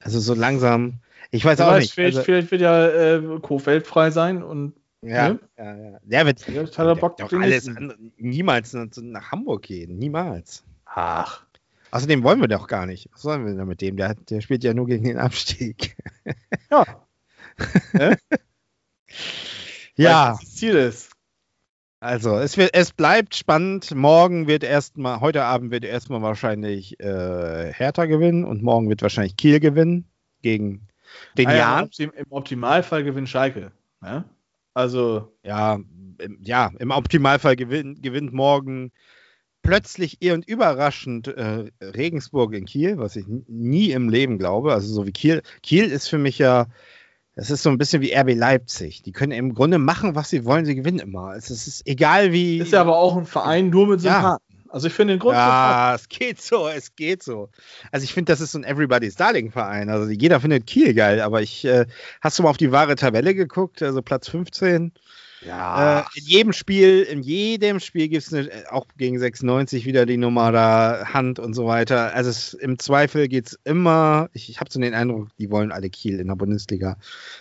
Also so langsam. Ich weiß auch nicht. Vielleicht, also, vielleicht wird ja äh, Kofeld frei sein und ja, ne? ja, ja. Der wird, der, der, Bock doch alles andere, niemals nach Hamburg gehen. Niemals. Ach. Außerdem wollen wir doch gar nicht. Was sollen wir denn mit dem? Der, der spielt ja nur gegen den Abstieg. Ja. [LAUGHS] ja. Das Ziel ist. Also, es, wird, es bleibt spannend. Morgen wird erstmal, heute Abend wird erstmal wahrscheinlich äh, Hertha gewinnen und morgen wird wahrscheinlich Kiel gewinnen gegen den ah, Jan. Ja, Im Optimalfall gewinnt Schalke. Ja? Also. Ja, im, ja, im Optimalfall gewinnt, gewinnt morgen plötzlich und überraschend äh, Regensburg in Kiel, was ich nie im Leben glaube. Also so wie Kiel. Kiel ist für mich ja, das ist so ein bisschen wie RB Leipzig. Die können im Grunde machen, was sie wollen, sie gewinnen immer. Es ist egal wie. Ist ja aber auch ein Verein nur mit Sympathen. Ja. Also ich finde den Grund. Ja, es geht so, es geht so. Also ich finde, das ist so ein Everybody's Darling Verein. Also jeder findet Kiel geil, aber ich, äh, hast du mal auf die wahre Tabelle geguckt? Also Platz 15. Ja. Äh, in jedem Spiel, in jedem Spiel gibt es äh, auch gegen 96 wieder die Nummer da, Hand und so weiter. Also es, im Zweifel geht es immer, ich, ich habe so den Eindruck, die wollen alle Kiel in der Bundesliga.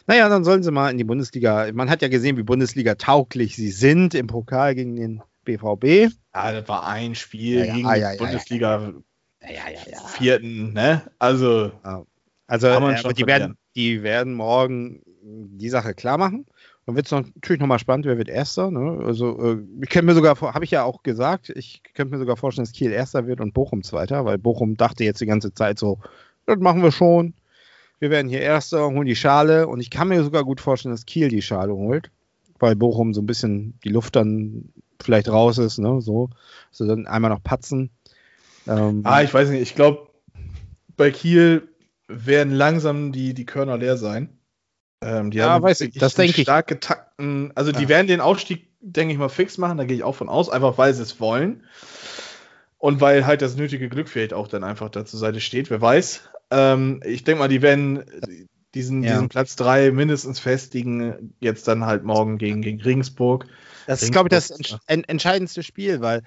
Naja, dann sollen sie mal in die Bundesliga. Man hat ja gesehen, wie Bundesliga tauglich sie sind im Pokal gegen den BVB. Ja, das war ein Spiel ja, gegen ja, ja, Bundesliga vierten, ne? Also, also äh, die, werden, die werden morgen die Sache klar machen. Dann wird es natürlich nochmal spannend, wer wird Erster. Ne? Also, äh, ich könnte mir sogar, habe ich ja auch gesagt, ich könnte mir sogar vorstellen, dass Kiel Erster wird und Bochum Zweiter, weil Bochum dachte jetzt die ganze Zeit so, das machen wir schon. Wir werden hier Erster, holen die Schale und ich kann mir sogar gut vorstellen, dass Kiel die Schale holt, weil Bochum so ein bisschen die Luft dann vielleicht raus ist, ne? So, also dann einmal noch patzen. Ähm, Ah, ich weiß nicht, ich glaube, bei Kiel werden langsam die, die Körner leer sein. Ähm, die Ja, haben weiß ich, das einen denk ich. stark getakten, also die Ja. werden den Aufstieg, denke ich mal, fix machen, da gehe ich auch von aus, einfach weil sie es wollen. Und weil halt das nötige Glück vielleicht auch dann einfach da zur Seite steht, wer weiß. Ähm, ich denke mal, die werden diesen, Ja. diesen Platz 3 mindestens festigen, jetzt dann halt morgen gegen, gegen Regensburg. Das ist, glaube ich, das Regensburg, entsch en entscheidendste Spiel, weil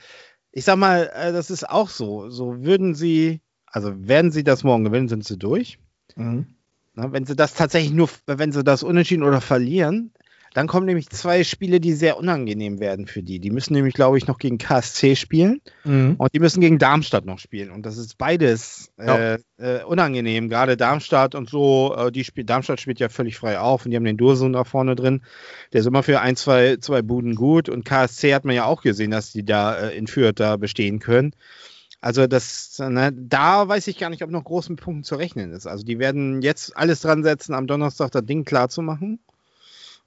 ich sag mal, äh, das ist auch so. So würden sie, also werden sie das morgen gewinnen, sind sie durch. Mhm. Na, wenn sie das tatsächlich nur, wenn sie das unentschieden oder verlieren, dann kommen nämlich zwei Spiele, die sehr unangenehm werden für die. Die müssen nämlich, glaube ich, noch gegen KSC spielen Mhm. und die müssen gegen Darmstadt noch spielen. Und das ist beides Ja. äh, äh, unangenehm. Gerade Darmstadt und so, äh, die spiel Darmstadt spielt ja völlig frei auf und die haben den Dursun da vorne drin. Der ist immer für ein, zwei, zwei Buden gut. Und KSC hat man ja auch gesehen, dass die da äh, in Fürth da bestehen können. Also das, ne, da weiß ich gar nicht, ob noch großen Punkten zu rechnen ist. Also die werden jetzt alles dran setzen, am Donnerstag das Ding klar zu machen.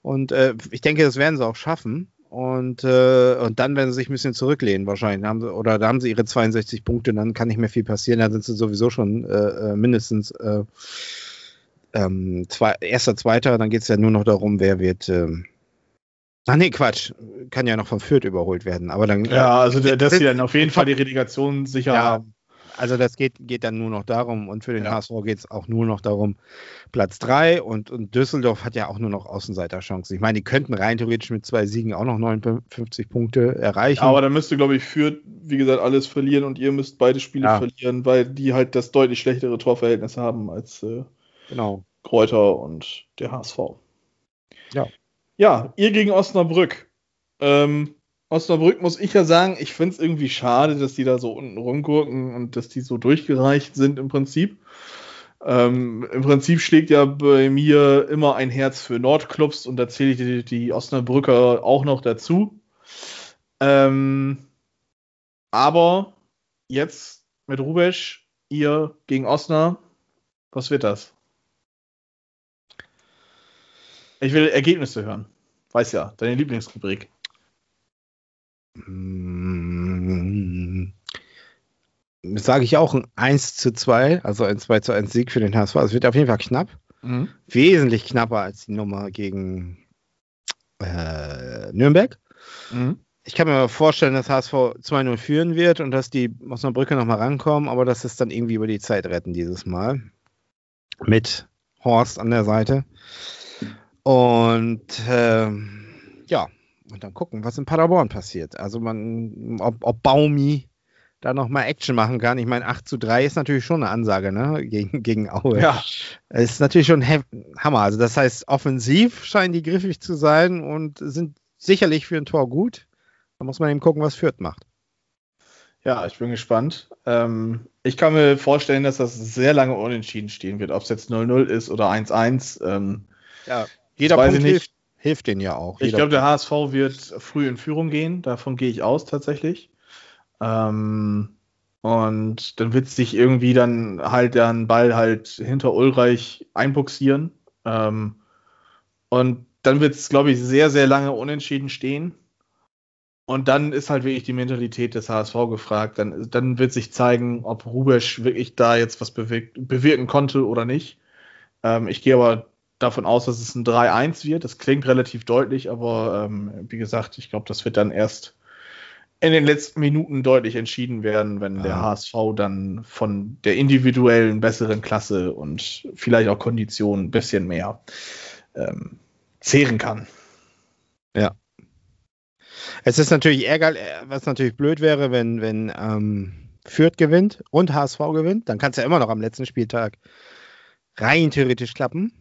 Und äh, ich denke, das werden sie auch schaffen. Und, äh, und dann werden sie sich ein bisschen zurücklehnen wahrscheinlich. Haben sie, oder da haben sie ihre 62 Punkte, dann kann nicht mehr viel passieren. Dann sind sie sowieso schon äh, äh, mindestens äh, ähm, zwei, erster, zweiter. Dann geht es ja nur noch darum, wer wird. Ähm, Ach nee, Quatsch. Kann ja noch von Fürth überholt werden. Aber dann. Ja, also der, dass sie dann auf jeden Fall die Relegation sicher Ja, haben. Also das geht, geht dann nur noch darum und für den Ja. HSV geht es auch nur noch darum, Platz 3 und, und Düsseldorf hat ja auch nur noch Außenseiterchancen. Ich meine, die könnten rein theoretisch mit zwei Siegen auch noch 59 Punkte erreichen. Aber dann müsste, glaube ich, Fürth, wie gesagt, alles verlieren und ihr müsst beide Spiele Ja. verlieren, weil die halt das deutlich schlechtere Torverhältnis haben als äh, genau. Kräuter und der HSV. Ja. Ja, ihr gegen Osnabrück. Ähm, Osnabrück muss ich ja sagen, ich finde es irgendwie schade, dass die da so unten rumgurken und dass die so durchgereicht sind im Prinzip. Ähm, Im Prinzip schlägt ja bei mir immer ein Herz für Nordclubs und da zähle ich die, die Osnabrücker auch noch dazu. Ähm, aber jetzt mit Rubesch, ihr gegen Osnabrück, was wird das? Ich will Ergebnisse hören. Weiß ja, deine Lieblingsrubrik. Mm, Sage ich auch ein 1 zu 2, also ein 2 zu 1 Sieg für den HSV. Es wird auf jeden Fall knapp. Wesentlich knapper als die Nummer gegen äh, Nürnberg. Mhm. Ich kann mir vorstellen, dass HSV 2-0 führen wird und dass die Osnabrücker nochmal rankommen, aber dass es dann irgendwie über die Zeit retten dieses Mal. Mit Horst an der Seite. Und ähm, ja, und dann gucken, was in Paderborn passiert. Also man, ob, ob Baumi da nochmal Action machen kann. Ich meine, 8 zu 3 ist natürlich schon eine Ansage, ne? Gegen, gegen Aue. Ja, Es ist natürlich schon Hammer. Also das heißt, offensiv scheinen die griffig zu sein und sind sicherlich für ein Tor gut. Da muss man eben gucken, was Fürth macht. ja, ich bin gespannt. Ähm, ich kann mir vorstellen, dass das sehr lange unentschieden stehen wird, ob es jetzt 0-0 ist oder 1-1. Ähm, Ja, jeder Punkt hilft, hilft denen ja auch. ich glaube, der HSV wird früh in Führung gehen. Davon gehe ich aus tatsächlich. Ähm, und dann wird sich irgendwie dann halt der Ball halt hinter Ulreich einbuxieren. Ähm, und dann wird es, glaube ich, sehr, sehr lange unentschieden stehen. Und dann ist halt wirklich die Mentalität des HSV gefragt. Dann, dann wird sich zeigen, ob Rubesch wirklich da jetzt was bewirkt, bewirken konnte oder nicht. Ähm, ich gehe aber davon aus, dass es ein 3-1 wird. Das klingt relativ deutlich, aber ähm, wie gesagt, ich glaube, das wird dann erst in den letzten Minuten deutlich entschieden werden, wenn der Ja. HSV dann von der individuellen besseren Klasse und vielleicht auch Kondition ein bisschen mehr ähm, zehren kann. Es ist natürlich ärgerlich, was natürlich blöd wäre, wenn, wenn ähm, Fürth gewinnt und HSV gewinnt. Dann kann es ja immer noch am letzten Spieltag rein theoretisch klappen.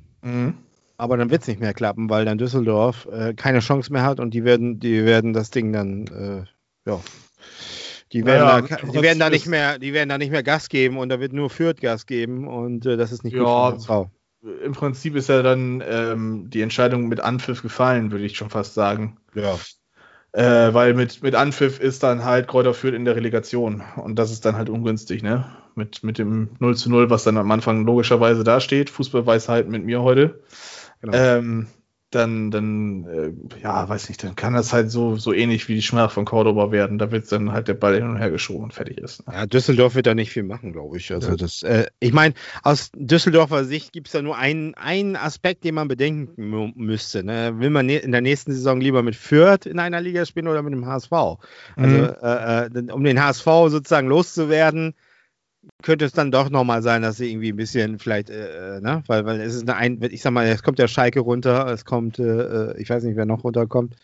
Aber dann wird es nicht mehr klappen, weil dann Düsseldorf äh, keine Chance mehr hat und die werden, die werden das Ding dann, äh, ja, die werden, Naja, da, die werden da nicht mehr, die werden da nicht mehr Gas geben und da wird nur Fürth Gas geben und äh, das ist nicht Ja. gut für. Im Prinzip ist ja dann ähm, die Entscheidung mit Anpfiff gefallen, würde ich schon fast sagen. Ja. Äh, weil mit, mit Anpfiff ist dann halt Kräuter Fürth in der Relegation. Und das ist dann halt ungünstig, ne? Mit, mit dem 0 zu 0, was dann am Anfang logischerweise dasteht. Fußballweisheit mit mir heute. Genau. Ähm, dann, dann, äh, ja, weiß nicht, dann kann das halt so, so ähnlich wie die Schmach von Cordoba werden. Da wird dann halt der Ball hin und her geschoben und fertig ist. Ne? Ja, Düsseldorf wird da nicht viel machen, glaube ich. Also ja. das, äh, ich meine, aus Düsseldorfer Sicht gibt es da nur einen, einen Aspekt, den man bedenken müsste. Ne? Will man ne, in der nächsten Saison lieber mit Fürth in einer Liga spielen oder mit dem HSV? Also, mhm. äh, äh um den HSV sozusagen loszuwerden, könnte es dann doch nochmal sein, dass sie irgendwie ein bisschen vielleicht, äh, äh, ne, weil, weil es ist eine, ein, ich sag mal, es kommt der Schalke runter, es kommt, äh, ich weiß nicht, wer noch runterkommt.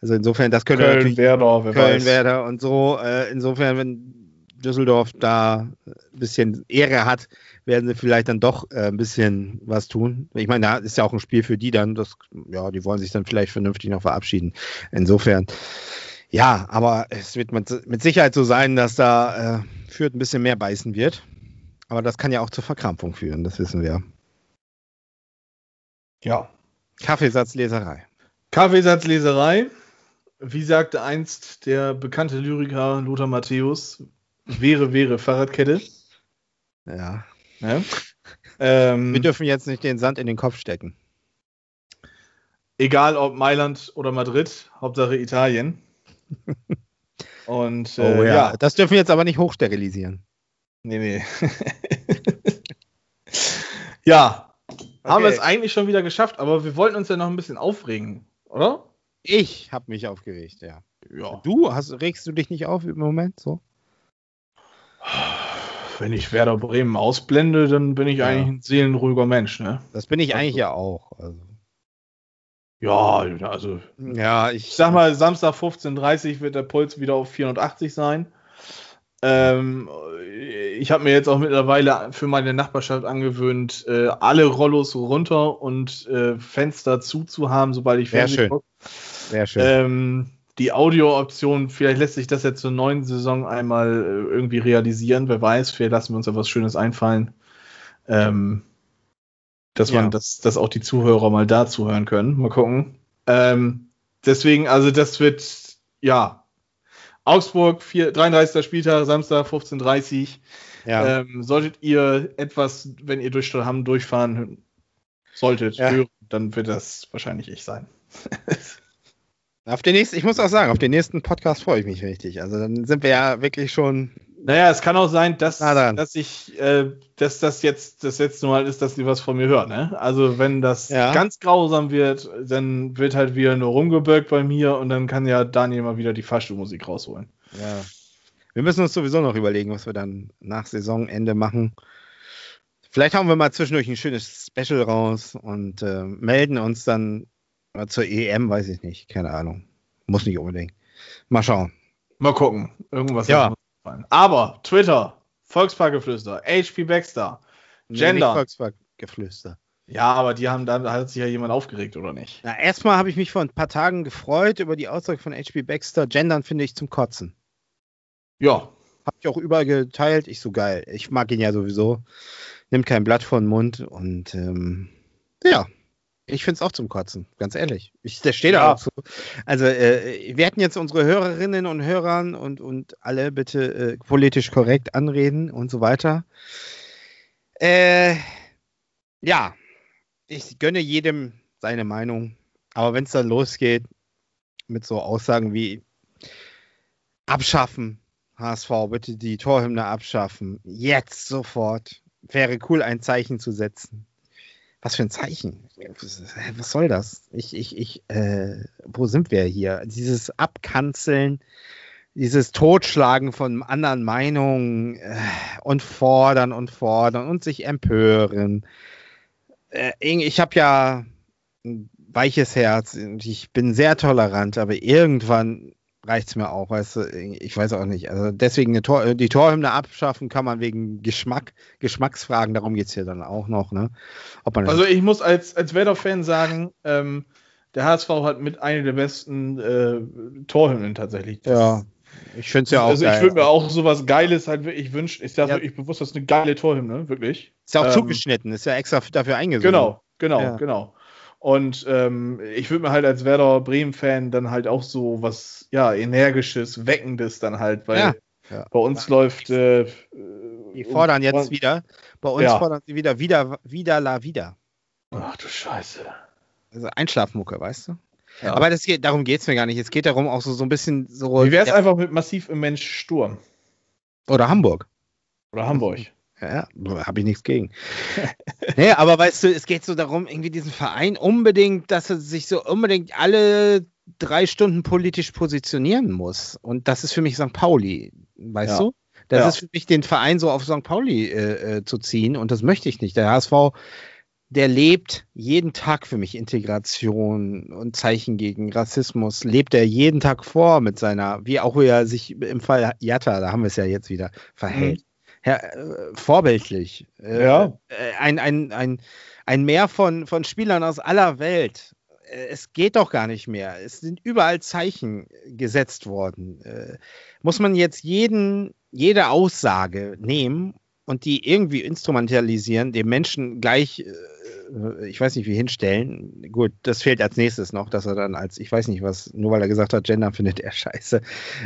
Also insofern, das könnte Köln, natürlich Werder, wer Köln, weiß. Werder und so. Äh, insofern, wenn Düsseldorf da ein bisschen Ehre hat, werden sie vielleicht dann doch äh, ein bisschen was tun. Ich meine, da ist ja auch ein Spiel für die dann, das, ja, die wollen sich dann vielleicht vernünftig noch verabschieden. Insofern, ja, aber es wird mit, Sicherheit so sein, dass da äh, Fürth ein bisschen mehr beißen wird. Aber das kann ja auch zur Verkrampfung führen, das wissen wir. Ja. Kaffeesatzleserei. Kaffeesatzleserei. Wie sagte einst der bekannte Lyriker Lothar Matthäus, wäre, wäre Fahrradkette. Ja. ja. Ähm, wir dürfen jetzt nicht den Sand in den Kopf stecken. Egal ob Mailand oder Madrid, Hauptsache Italien. [LAUGHS] Und, äh, oh ja. ja. Das dürfen wir jetzt aber nicht hochsterilisieren. Nee, nee. [LAUGHS] ja. Okay. Haben wir es eigentlich schon wieder geschafft, aber wir wollten uns ja noch ein bisschen aufregen, oder? Ich habe mich aufgeregt, ja. ja. Du, hast, regst du dich nicht auf im Moment so? Wenn ich Werder Bremen ausblende, dann bin ich ja. eigentlich ein seelenruhiger Mensch, ne? Das bin ich also, eigentlich ja auch. Also. Ja, also. Ja, ich, ich sag mal, Samstag 15.30 Uhr wird der Puls wieder auf 480 sein. Ähm, ich habe mir jetzt auch mittlerweile für meine Nachbarschaft angewöhnt, äh, alle Rollos runter und äh, Fenster zuzuhaben, sobald ich Fernsehen gucke. Sehr schön. Ähm, die Audio-Option, vielleicht lässt sich das jetzt zur neuen Saison einmal äh, irgendwie realisieren, wer weiß, vielleicht lassen wir uns da was Schönes einfallen. Ähm, dass ja. man, dass, dass auch die Zuhörer mal da zuhören können. Mal gucken. Ähm, deswegen, also das wird, ja, Augsburg, 4, 33. Spieltag, Samstag 15.30 Uhr. Ja. Ähm, solltet ihr etwas, wenn ihr durch Stadthamm durchfahren solltet, ja. hören, dann wird das wahrscheinlich ich sein. auf den nächsten, ich muss auch sagen, auf den nächsten Podcast freue ich mich richtig. Also dann sind wir ja wirklich schon naja, es kann auch sein, dass, dass ich, äh, dass das jetzt das letzte Mal ist, dass sie was von mir hören. Ne? Also wenn das ja. ganz grausam wird, dann wird halt wieder nur rumgebirgt bei mir und dann kann ja Daniel mal wieder die Fahrstuhlmusik rausholen. Ja. Wir müssen uns sowieso noch überlegen, was wir dann nach Saisonende machen. Vielleicht haben wir mal zwischendurch ein schönes Special raus und äh, melden uns dann zur EM, weiß ich nicht, keine Ahnung. Muss nicht unbedingt. Mal schauen. Mal gucken. Irgendwas. Ja. Aber Twitter, Volksparkgeflüster, HP Baxter, Gender. Nee, Volksparkgeflüster. Ja, aber die haben da hat sich ja jemand aufgeregt, oder nicht? Na, erstmal habe ich mich vor ein paar Tagen gefreut über die Aussage von HP Baxter. Gendern finde ich zum Kotzen. Ja. Hab ich auch überall geteilt. Ich so geil. Ich mag ihn ja sowieso. Nimmt kein Blatt vor den Mund und ähm, ja, ich finde es auch zum Kotzen, ganz ehrlich. Ich, der steht da auch so. Also, äh, wir hätten jetzt unsere Hörerinnen und Hörer und, und alle bitte äh, politisch korrekt anreden und so weiter. Äh, ja, ich gönne jedem seine Meinung. Aber wenn es dann losgeht mit so Aussagen wie abschaffen, HSV, bitte die Torhymne abschaffen, jetzt sofort, wäre cool, ein Zeichen zu setzen. Was für ein Zeichen? Was soll das? Ich, ich, ich, äh, wo sind wir hier? Dieses Abkanzeln, dieses Totschlagen von anderen Meinungen äh, und fordern und fordern und sich empören. Äh, ich habe ja ein weiches Herz und ich bin sehr tolerant, aber irgendwann reicht es mir auch, weißt du, ich weiß auch nicht. Also deswegen Tor, die Torhymne abschaffen kann man wegen Geschmack, Geschmacksfragen, darum geht es hier dann auch noch, ne? also ich muss als, als Werder-Fan sagen, ähm, der HSV hat mit einer der besten äh, Torhymnen tatsächlich. Das ja. Ich finde es ja auch. Also, geil. ich würde mir auch sowas Geiles halt wirklich wünschen. Ist ja, ja. wirklich bewusst, das ist eine geile Torhymne, wirklich. Ist ja auch ähm, zugeschnitten, ist ja extra dafür eingesetzt. Genau, genau, ja. genau. Und ähm, ich würde mir halt als Werder Bremen-Fan dann halt auch so was, ja, energisches, weckendes dann halt, weil ja. Ja. bei uns ja. läuft. Äh, die fordern jetzt und, wieder. Bei uns fordern sie wieder, wieder, wieder, la, wieder. Ach du Scheiße. Also Einschlafmucke, weißt du? Ja. Aber das geht, darum geht es mir gar nicht. Es geht darum, auch so, so ein bisschen so. Wie wäre es einfach mit massiv im Mensch Sturm? Oder Hamburg. Oder Hamburg? Ja, habe ich nichts gegen. [LAUGHS] nee, aber weißt du, es geht so darum, irgendwie diesen Verein unbedingt, dass er sich so unbedingt alle drei Stunden politisch positionieren muss. Und das ist für mich St. Pauli, weißt Ja. du? Das Ja. ist für mich, den Verein so auf St. Pauli äh, äh, zu ziehen und das möchte ich nicht. Der HSV, der lebt jeden Tag für mich Integration und Zeichen gegen Rassismus, lebt er jeden Tag vor mit seiner, wie auch er sich im Fall Jatta, da haben wir es ja jetzt wieder, verhält. Ja, äh, vorbildlich. Äh, Ja. Äh, ein, ein, ein, ein Meer von, von Spielern aus aller Welt. Äh, Es geht doch gar nicht mehr. Es sind überall Zeichen gesetzt worden. Äh, muss man jetzt jeden, jede Aussage nehmen und die irgendwie instrumentalisieren, dem Menschen gleich, ich weiß nicht wie hinstellen. Gut, das fehlt als nächstes noch, dass er dann als, ich weiß nicht was, nur weil er gesagt hat, Gender findet er scheiße,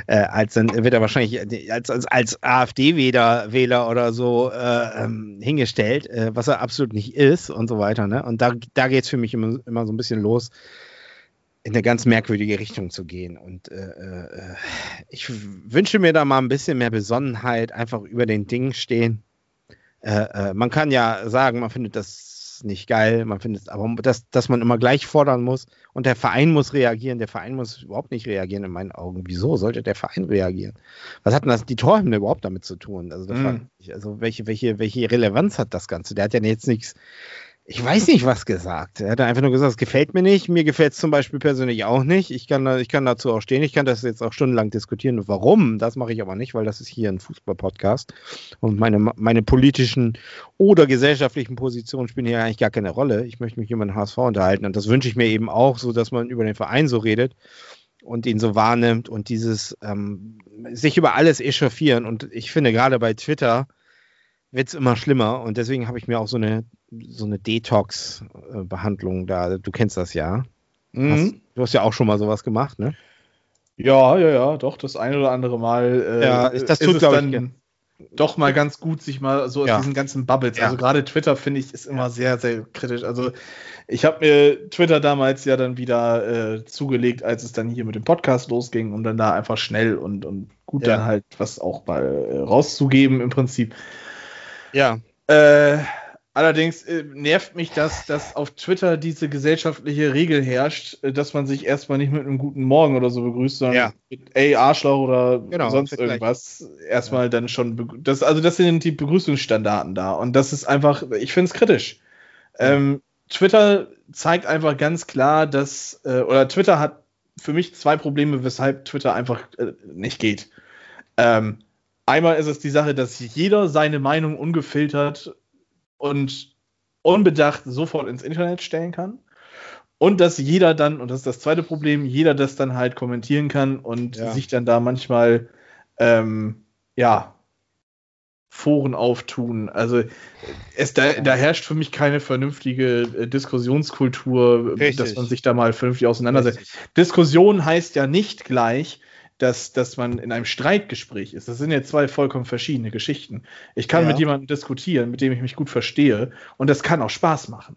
äh, als dann wird er wahrscheinlich als, als, als AfD-Wähler Wähler oder so äh, ähm, hingestellt, äh, was er absolut nicht ist und so weiter. Ne? Und da, da geht es für mich immer, immer so ein bisschen los in eine ganz merkwürdige Richtung zu gehen. Und äh, äh, ich wünsche mir da mal ein bisschen mehr Besonnenheit, einfach über den Dingen stehen. Äh, äh, man kann ja sagen, man findet das nicht geil, man findet aber dass, dass man immer gleich fordern muss und der Verein muss reagieren, der Verein muss überhaupt nicht reagieren in meinen Augen. Wieso sollte der Verein reagieren? Was hat denn das die Torhymne überhaupt damit zu tun? Also, frag ich also welche, welche, welche Relevanz hat das Ganze? Der hat ja jetzt nichts, ich weiß nicht, was gesagt. Er hat einfach nur gesagt, es gefällt mir nicht. Mir gefällt es zum Beispiel persönlich auch nicht. Ich kann, ich kann dazu auch stehen. Ich kann das jetzt auch stundenlang diskutieren. Warum? Das mache ich aber nicht, weil das ist hier ein Fußball-Podcast. Und meine, meine politischen oder gesellschaftlichen Positionen spielen hier eigentlich gar keine Rolle. Ich möchte mich über den HSV unterhalten. Und das wünsche ich mir eben auch, so dass man über den Verein so redet und ihn so wahrnimmt und dieses ähm, sich über alles echauffieren. Und ich finde gerade bei Twitter wird es immer schlimmer und deswegen habe ich mir auch so eine so eine Detox-Behandlung da. Du kennst das ja. Mhm. Hast, du hast ja auch schon mal sowas gemacht, ne? Ja, ja, ja, doch, das ein oder andere Mal äh, Ja, ist- das tut, es glaub ich, dann gern. doch mal ganz gut, sich mal so aus Ja. diesen ganzen Bubbles. Ja. Also gerade Twitter, finde ich, ist immer sehr, sehr kritisch. Also ich habe mir Twitter damals ja dann wieder äh, zugelegt, als es dann hier mit dem Podcast losging, um dann da einfach schnell und, und gut Ja. dann halt was auch mal äh, rauszugeben im Prinzip. Ja. Äh, allerdings äh, nervt mich, dass, dass auf Twitter diese gesellschaftliche Regel herrscht, äh, dass man sich erstmal nicht mit einem guten Morgen oder so begrüßt, sondern Ja. mit ey, Arschloch oder Genau, sonst irgendwas. Erstmal dann schon. Das, also, das sind die Begrüßungsstandarten da. Und das ist einfach, ich finde es kritisch. Ähm, Twitter zeigt einfach ganz klar, dass, äh, oder Twitter hat für mich zwei Probleme, weshalb Twitter einfach äh, nicht geht. Ähm, einmal ist es die Sache, dass jeder seine Meinung ungefiltert und unbedacht sofort ins Internet stellen kann. Und dass jeder dann, und das ist das zweite Problem, jeder das dann halt kommentieren kann und Ja. sich dann da manchmal, ähm, ja, Foren auftun. Also es, da, da herrscht für mich keine vernünftige äh, Diskussionskultur, Richtig. dass man sich da mal vernünftig auseinandersetzt. Richtig. Diskussion heißt ja nicht gleich, dass, dass man in einem Streitgespräch ist. Das sind ja zwei vollkommen verschiedene Geschichten. Ich kann Ja. mit jemandem diskutieren, mit dem ich mich gut verstehe, und das kann auch Spaß machen.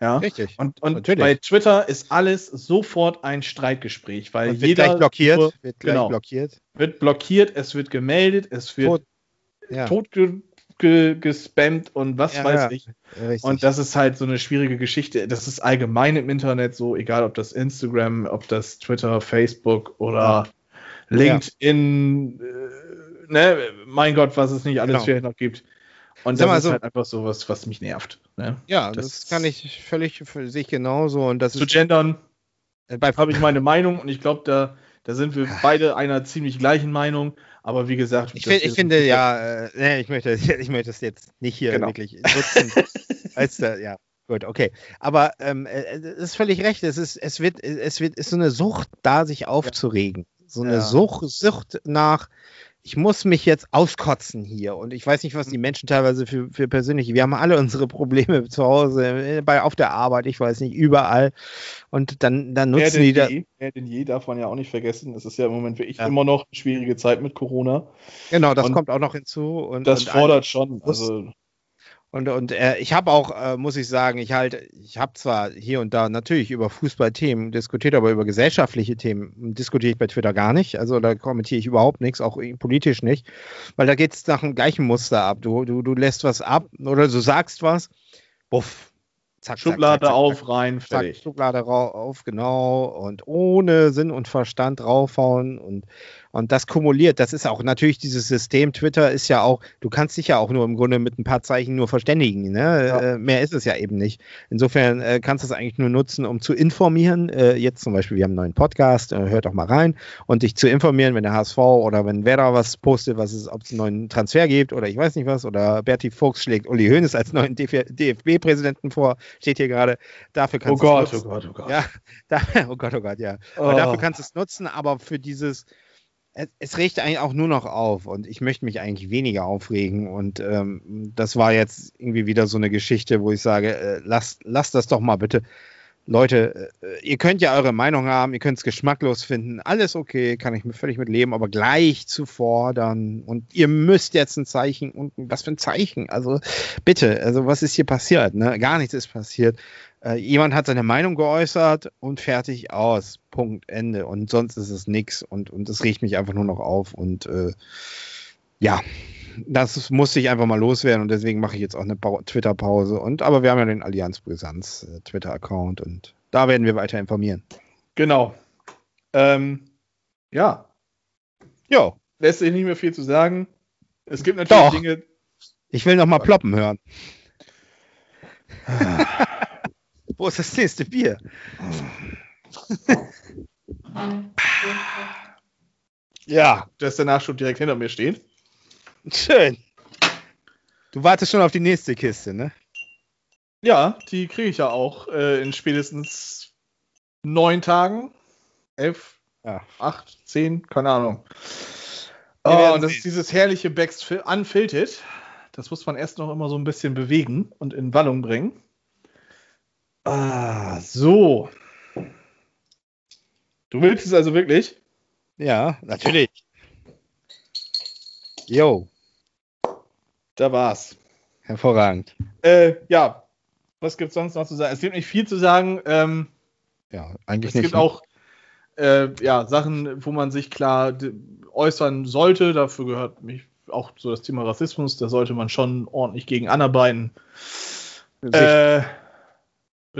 Ja. Richtig. Und, und Natürlich. bei Twitter ist alles sofort ein Streitgespräch, weil Und wird jeder gleich blockiert. nur- wird gleich genau. blockiert. wird blockiert, es wird gemeldet, es wird Tot. Ja. tot ge, ge, gespammt und was Ja, weiß ja. ich. Richtig. Und das ist halt so eine schwierige Geschichte. Das ist allgemein im Internet so, egal ob das Instagram, ob das Twitter, Facebook oder LinkedIn, äh, ne, mein Gott, was es nicht alles Genau. hier noch gibt. Und Sag das mal ist so- halt einfach so was, was mich nervt. Ne? ja, das, das- kann ich völlig für sich genauso. Und das Zu ist gendern äh, habe ich meine Meinung und ich glaube, da, da sind wir beide einer ziemlich gleichen Meinung. Aber wie gesagt, Ich, das find, ich finde ja, äh, nee, ich möchte, [LAUGHS] ich möchte es jetzt nicht hier Genau. wirklich nutzen. als, äh, ja, gut, okay. Aber ähm, äh, es ist völlig recht. Es ist, es wird, es wird, ist so eine Sucht da, sich aufzuregen. So eine Ja. Sucht, Sucht nach, ich muss mich jetzt auskotzen hier. Und ich weiß nicht, was die Menschen teilweise für, für persönliche, wir haben alle unsere Probleme [LAUGHS] zu Hause, äh, bei, auf der Arbeit, ich weiß nicht, überall. Und dann, dann nutzen die da. je, mehr denn je darf man ja auch nicht vergessen. Es ist ja im Moment wirklich Ja. immer noch eine schwierige Zeit mit Corona. Genau, das und kommt auch noch hinzu. Und, Das und fordert schon. Also, Und, und äh, ich habe auch, äh, muss ich sagen, ich halt, ich habe zwar hier und da natürlich über Fußballthemen diskutiert, aber über gesellschaftliche Themen diskutiere ich bei Twitter gar nicht. Also da kommentiere ich überhaupt nichts, auch politisch nicht, weil da geht es nach dem gleichen Muster ab. Du, du, du lässt was ab oder du sagst was, buff, zack, Schublade zack, zack, auf, rein, fertig. Zack, Schublade auf, genau, und ohne Sinn und Verstand draufhauen und und das kumuliert, das ist auch natürlich dieses System, Twitter ist ja auch, du kannst dich ja auch nur im Grunde mit ein paar Zeichen nur verständigen. Ne? Ja. Äh, mehr ist es ja eben nicht. Insofern äh, kannst du es eigentlich nur nutzen, um zu informieren. Äh, jetzt zum Beispiel, wir haben einen neuen Podcast, äh, hört doch mal rein und dich zu informieren, wenn der HSV oder wenn wer da was postet, was es, ob es einen neuen Transfer gibt oder ich weiß nicht was, oder Berti Fuchs schlägt Uli Hoeneß als neuen DFB-Präsidenten vor, steht hier gerade. Dafür kannst oh Gott, oh Gott, oh Gott. Ja, [LAUGHS] da, oh Gott, oh Gott, ja. Oh. dafür kannst du es nutzen, aber für dieses es, es, regt eigentlich auch nur noch auf und ich möchte mich eigentlich weniger aufregen und ähm, das war jetzt irgendwie wieder so eine Geschichte, wo ich sage, äh, lasst, lasst das doch mal bitte. Leute, äh, ihr könnt ja eure Meinung haben, ihr könnt es geschmacklos finden, alles okay, kann ich völlig mit leben, aber gleich zu fordern und ihr müsst jetzt ein Zeichen und was für ein Zeichen, also bitte, also was ist hier passiert, ne? Gar nichts ist passiert. Äh, jemand hat seine Meinung geäußert und fertig aus. Punkt, Ende. Und sonst ist es nichts und, und riecht mich einfach nur noch auf. Und äh, ja, das musste ich einfach mal loswerden und deswegen mache ich jetzt auch eine Twitter-Pause. Und aber wir haben ja den Allianz Brisanz äh, Twitter-Account und da werden wir weiter informieren. Genau. Ähm, ja. Ja. Lässt sich nicht mehr viel zu sagen. Es gibt natürlich Doch. Dinge. Ich will noch mal ploppen hören. Wo ist das nächste Bier? ja, das ist der Nachschub direkt hinter mir stehen. Schön. Du wartest schon auf die nächste Kiste, ne? Ja, die kriege ich ja auch äh, in spätestens neun Tagen. Elf, ja. acht, zehn, keine Ahnung. Oh, und das ist dieses herrliche Becks Unfiltered. Das muss man erst noch immer so ein bisschen bewegen und in Wallung bringen. Ah, so. Du willst es also wirklich? Ja, natürlich. Jo. Da war's. Hervorragend. Äh, ja, was gibt's sonst noch zu sagen? Es gibt nicht viel zu sagen. Ähm, ja, eigentlich es nicht. Es gibt ne? auch äh, ja, Sachen, wo man sich klar äußern sollte. Dafür gehört mich auch so das Thema Rassismus. Da sollte man schon ordentlich gegen anarbeiten. Äh?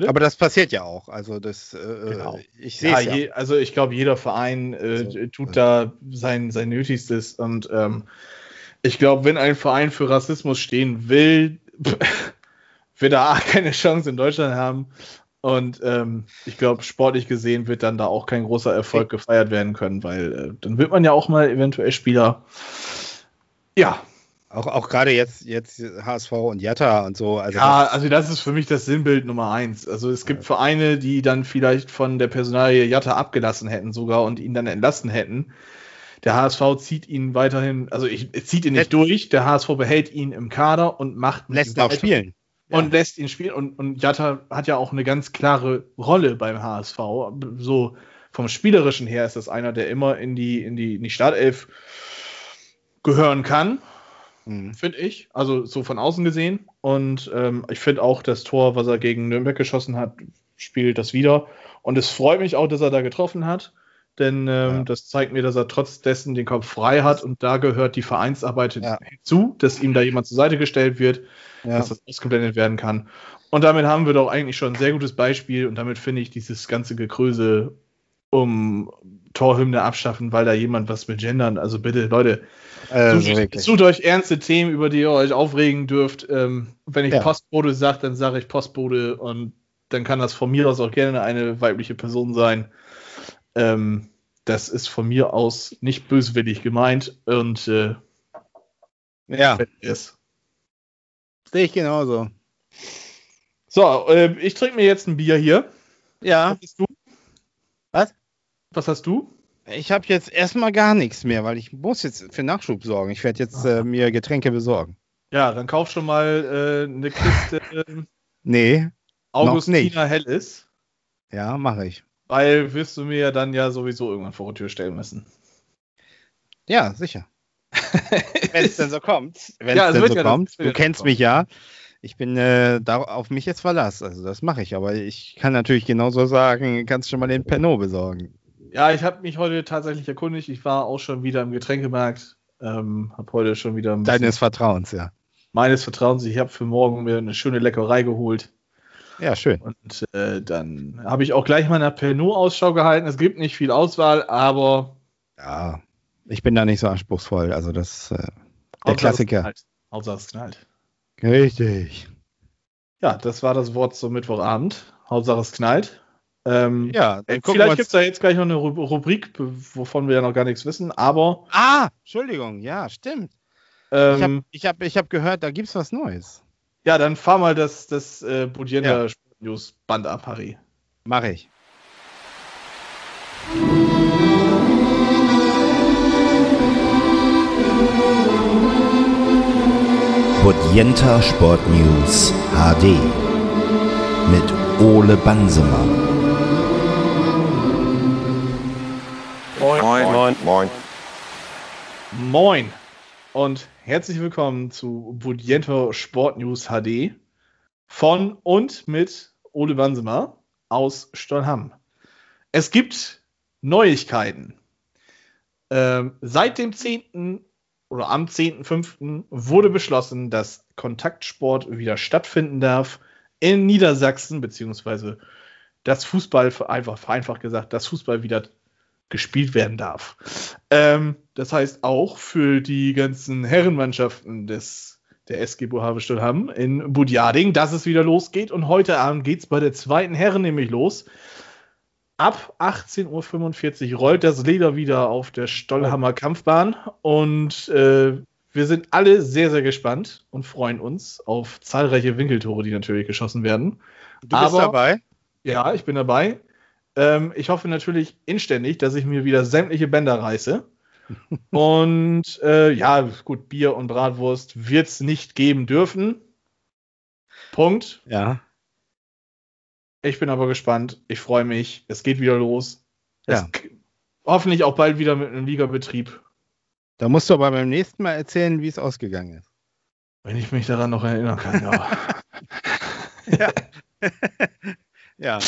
Aber das passiert ja auch. Also das, äh, genau. ich sehe ja, ja. Je, also ich glaube, jeder Verein äh, so. tut da sein, sein Nötigstes und ähm, ich glaube, wenn ein Verein für Rassismus stehen will, [LAUGHS] wird er A, keine Chance in Deutschland haben und ähm, ich glaube, sportlich gesehen wird dann da auch kein großer Erfolg gefeiert werden können, weil äh, dann wird man ja auch mal eventuell Spieler ja, auch, auch gerade jetzt, jetzt HSV und Jatta und so. Also ja, das also das ist für mich das Sinnbild Nummer eins. Also es gibt. Vereine, die dann vielleicht von der Personalie Jatta abgelassen hätten sogar und ihn dann entlassen hätten. Der HSV zieht ihn weiterhin, also ich, zieht ihn nicht durch, der HSV behält ihn im Kader und macht lässt ihn auch spielen. Und ja. lässt ihn spielen. Und, und Jatta hat ja auch eine ganz klare Rolle beim HSV. So vom Spielerischen her ist das einer, der immer in die, in die, in die Startelf gehören kann mhm. finde ich. Also so von außen gesehen. Und ähm, ich finde auch das Tor, was er gegen Nürnberg geschossen hat, spielt das wieder. Und es freut mich auch, dass er da getroffen hat. Denn ähm, ja. das zeigt mir, dass er trotz dessen den Kopf frei hat und da gehört die Vereinsarbeit ja. hinzu, dass ihm da jemand zur Seite gestellt wird, ja. dass das ausgeblendet werden kann. Und damit haben wir doch eigentlich schon ein sehr gutes Beispiel und damit finde ich dieses ganze Gekröse um Torhymne abschaffen, weil da jemand was mit gendern. Also bitte, Leute, also sucht, sucht, euch ernste Themen, über die ihr euch aufregen dürft. Ähm, wenn ich. Postbote sage, dann sage ich Postbote und dann kann das von mir aus auch gerne eine weibliche Person sein. Ähm, das ist von mir aus nicht böswillig gemeint und äh, ja. Sehe ich genauso. So, äh, ich trinke mir jetzt ein Bier hier. Ja. Was hast du? Was? Was hast du? Ich habe jetzt erstmal gar nichts mehr, weil ich muss jetzt für Nachschub sorgen. Ich werde jetzt äh, mir Getränke besorgen. Ja, dann kauf schon mal äh, eine Kiste [LAUGHS] nee, Augustina Helles. Ja, mache ich. Weil wirst du mir ja dann ja sowieso irgendwann vor die Tür stellen müssen. Ja, sicher. [LAUGHS] wenn es denn so kommt. Wenn ja, es denn so ja kommt. Du kennst mich ja. ich bin äh, da auf mich jetzt verlass. Also das mache ich, aber ich kann natürlich genauso sagen, kannst schon mal den Pernod besorgen. Ja, ich habe mich heute tatsächlich erkundigt. Ich war auch schon wieder im Getränkemarkt. Ähm, habe heute schon wieder Deines Vertrauens, ja. meines Vertrauens. Ich habe für morgen mir eine schöne Leckerei geholt. Ja, schön. Und äh, dann habe ich auch gleich mal nach Pernod Ausschau gehalten. Es gibt nicht viel Auswahl, aber Ja, ich bin da nicht so anspruchsvoll. Also das, äh, der Hauptsache es Klassiker. knallt. Hauptsache es knallt. Richtig. Ja, das war das Wort zum Mittwochabend. Hauptsache es knallt. Ähm, Ja, äh, vielleicht gibt es da jetzt gleich noch eine Ru- Rubrik, wovon wir ja noch gar nichts wissen, aber Ah, Entschuldigung, ja, stimmt. Ich habe ähm, ich hab, ich hab gehört, da gibt's was Neues. Ja, dann fahr mal das, das äh, Budienda Ja. Sport News Band ab, Harry. Mache ich. Bodienta Sport News HD. Mit Ole Bansemann. Moin. Moin. Moin. Moin und herzlich willkommen zu Budiento Sport News HD von und mit Ole Bansemer aus Stolham. Es gibt Neuigkeiten. Ähm, seit dem 10. oder am 10.05. wurde beschlossen, dass Kontaktsport wieder stattfinden darf in Niedersachsen, beziehungsweise das Fußball, einfach vereinfacht gesagt, das Fußball wieder gespielt werden darf. Ähm, das heißt auch für die ganzen Herrenmannschaften des, der SG Bohave Stolham in Budjading, dass es wieder losgeht. Und heute Abend geht es bei der zweiten Herren nämlich los. Ab 18.45 Uhr rollt das Leder wieder auf der Stollhammer Kampfbahn und äh, wir sind alle sehr, sehr gespannt und freuen uns auf zahlreiche Winkeltore, die natürlich geschossen werden. Du bist Aber- dabei? Ja, ich bin dabei. Ähm, ich hoffe natürlich inständig, dass ich mir wieder sämtliche Bänder reiße. [LAUGHS] und äh, ja, gut, Bier und Bratwurst wird es nicht geben dürfen. Punkt. Ja. Ich bin aber gespannt. Ich freue mich. Es geht wieder los. Es Ja. k- hoffentlich auch bald wieder mit einem Ligabetrieb, Da musst du aber beim nächsten Mal erzählen, wie es ausgegangen ist. wenn ich mich daran noch erinnern kann. Ja. [LAUGHS] [LAUGHS] Ja.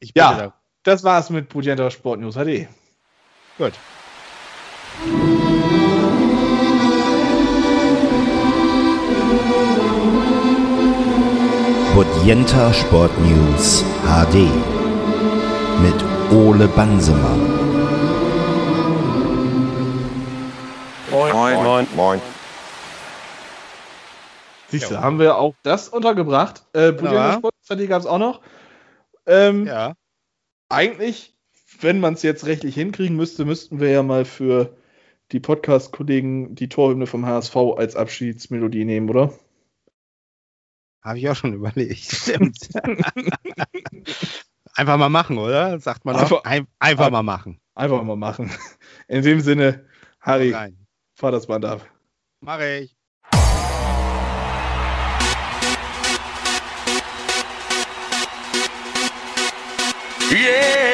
Ich Ja. Das war's mit Budjenta Sport News HD. Gut. Bodienta Sport News HD. Mit Ole Bansemann. Moin. Moin. Moin. Siehst du, Ja. haben wir auch das untergebracht. Äh, Budjenta Ja. Sport News HD gab es auch noch. Ähm, Ja. Eigentlich, wenn man es jetzt rechtlich hinkriegen müsste, müssten wir ja mal für die Podcast-Kollegen die Torhymne vom HSV als Abschiedsmelodie nehmen, oder? Habe ich auch schon überlegt. [LAUGHS] Stimmt. einfach mal machen, oder? Sagt man Einfach-. Ein, einfach mal machen. Einfach mal machen. In dem Sinne, Harry, fahr das Band ab. Mache ich. Yeah.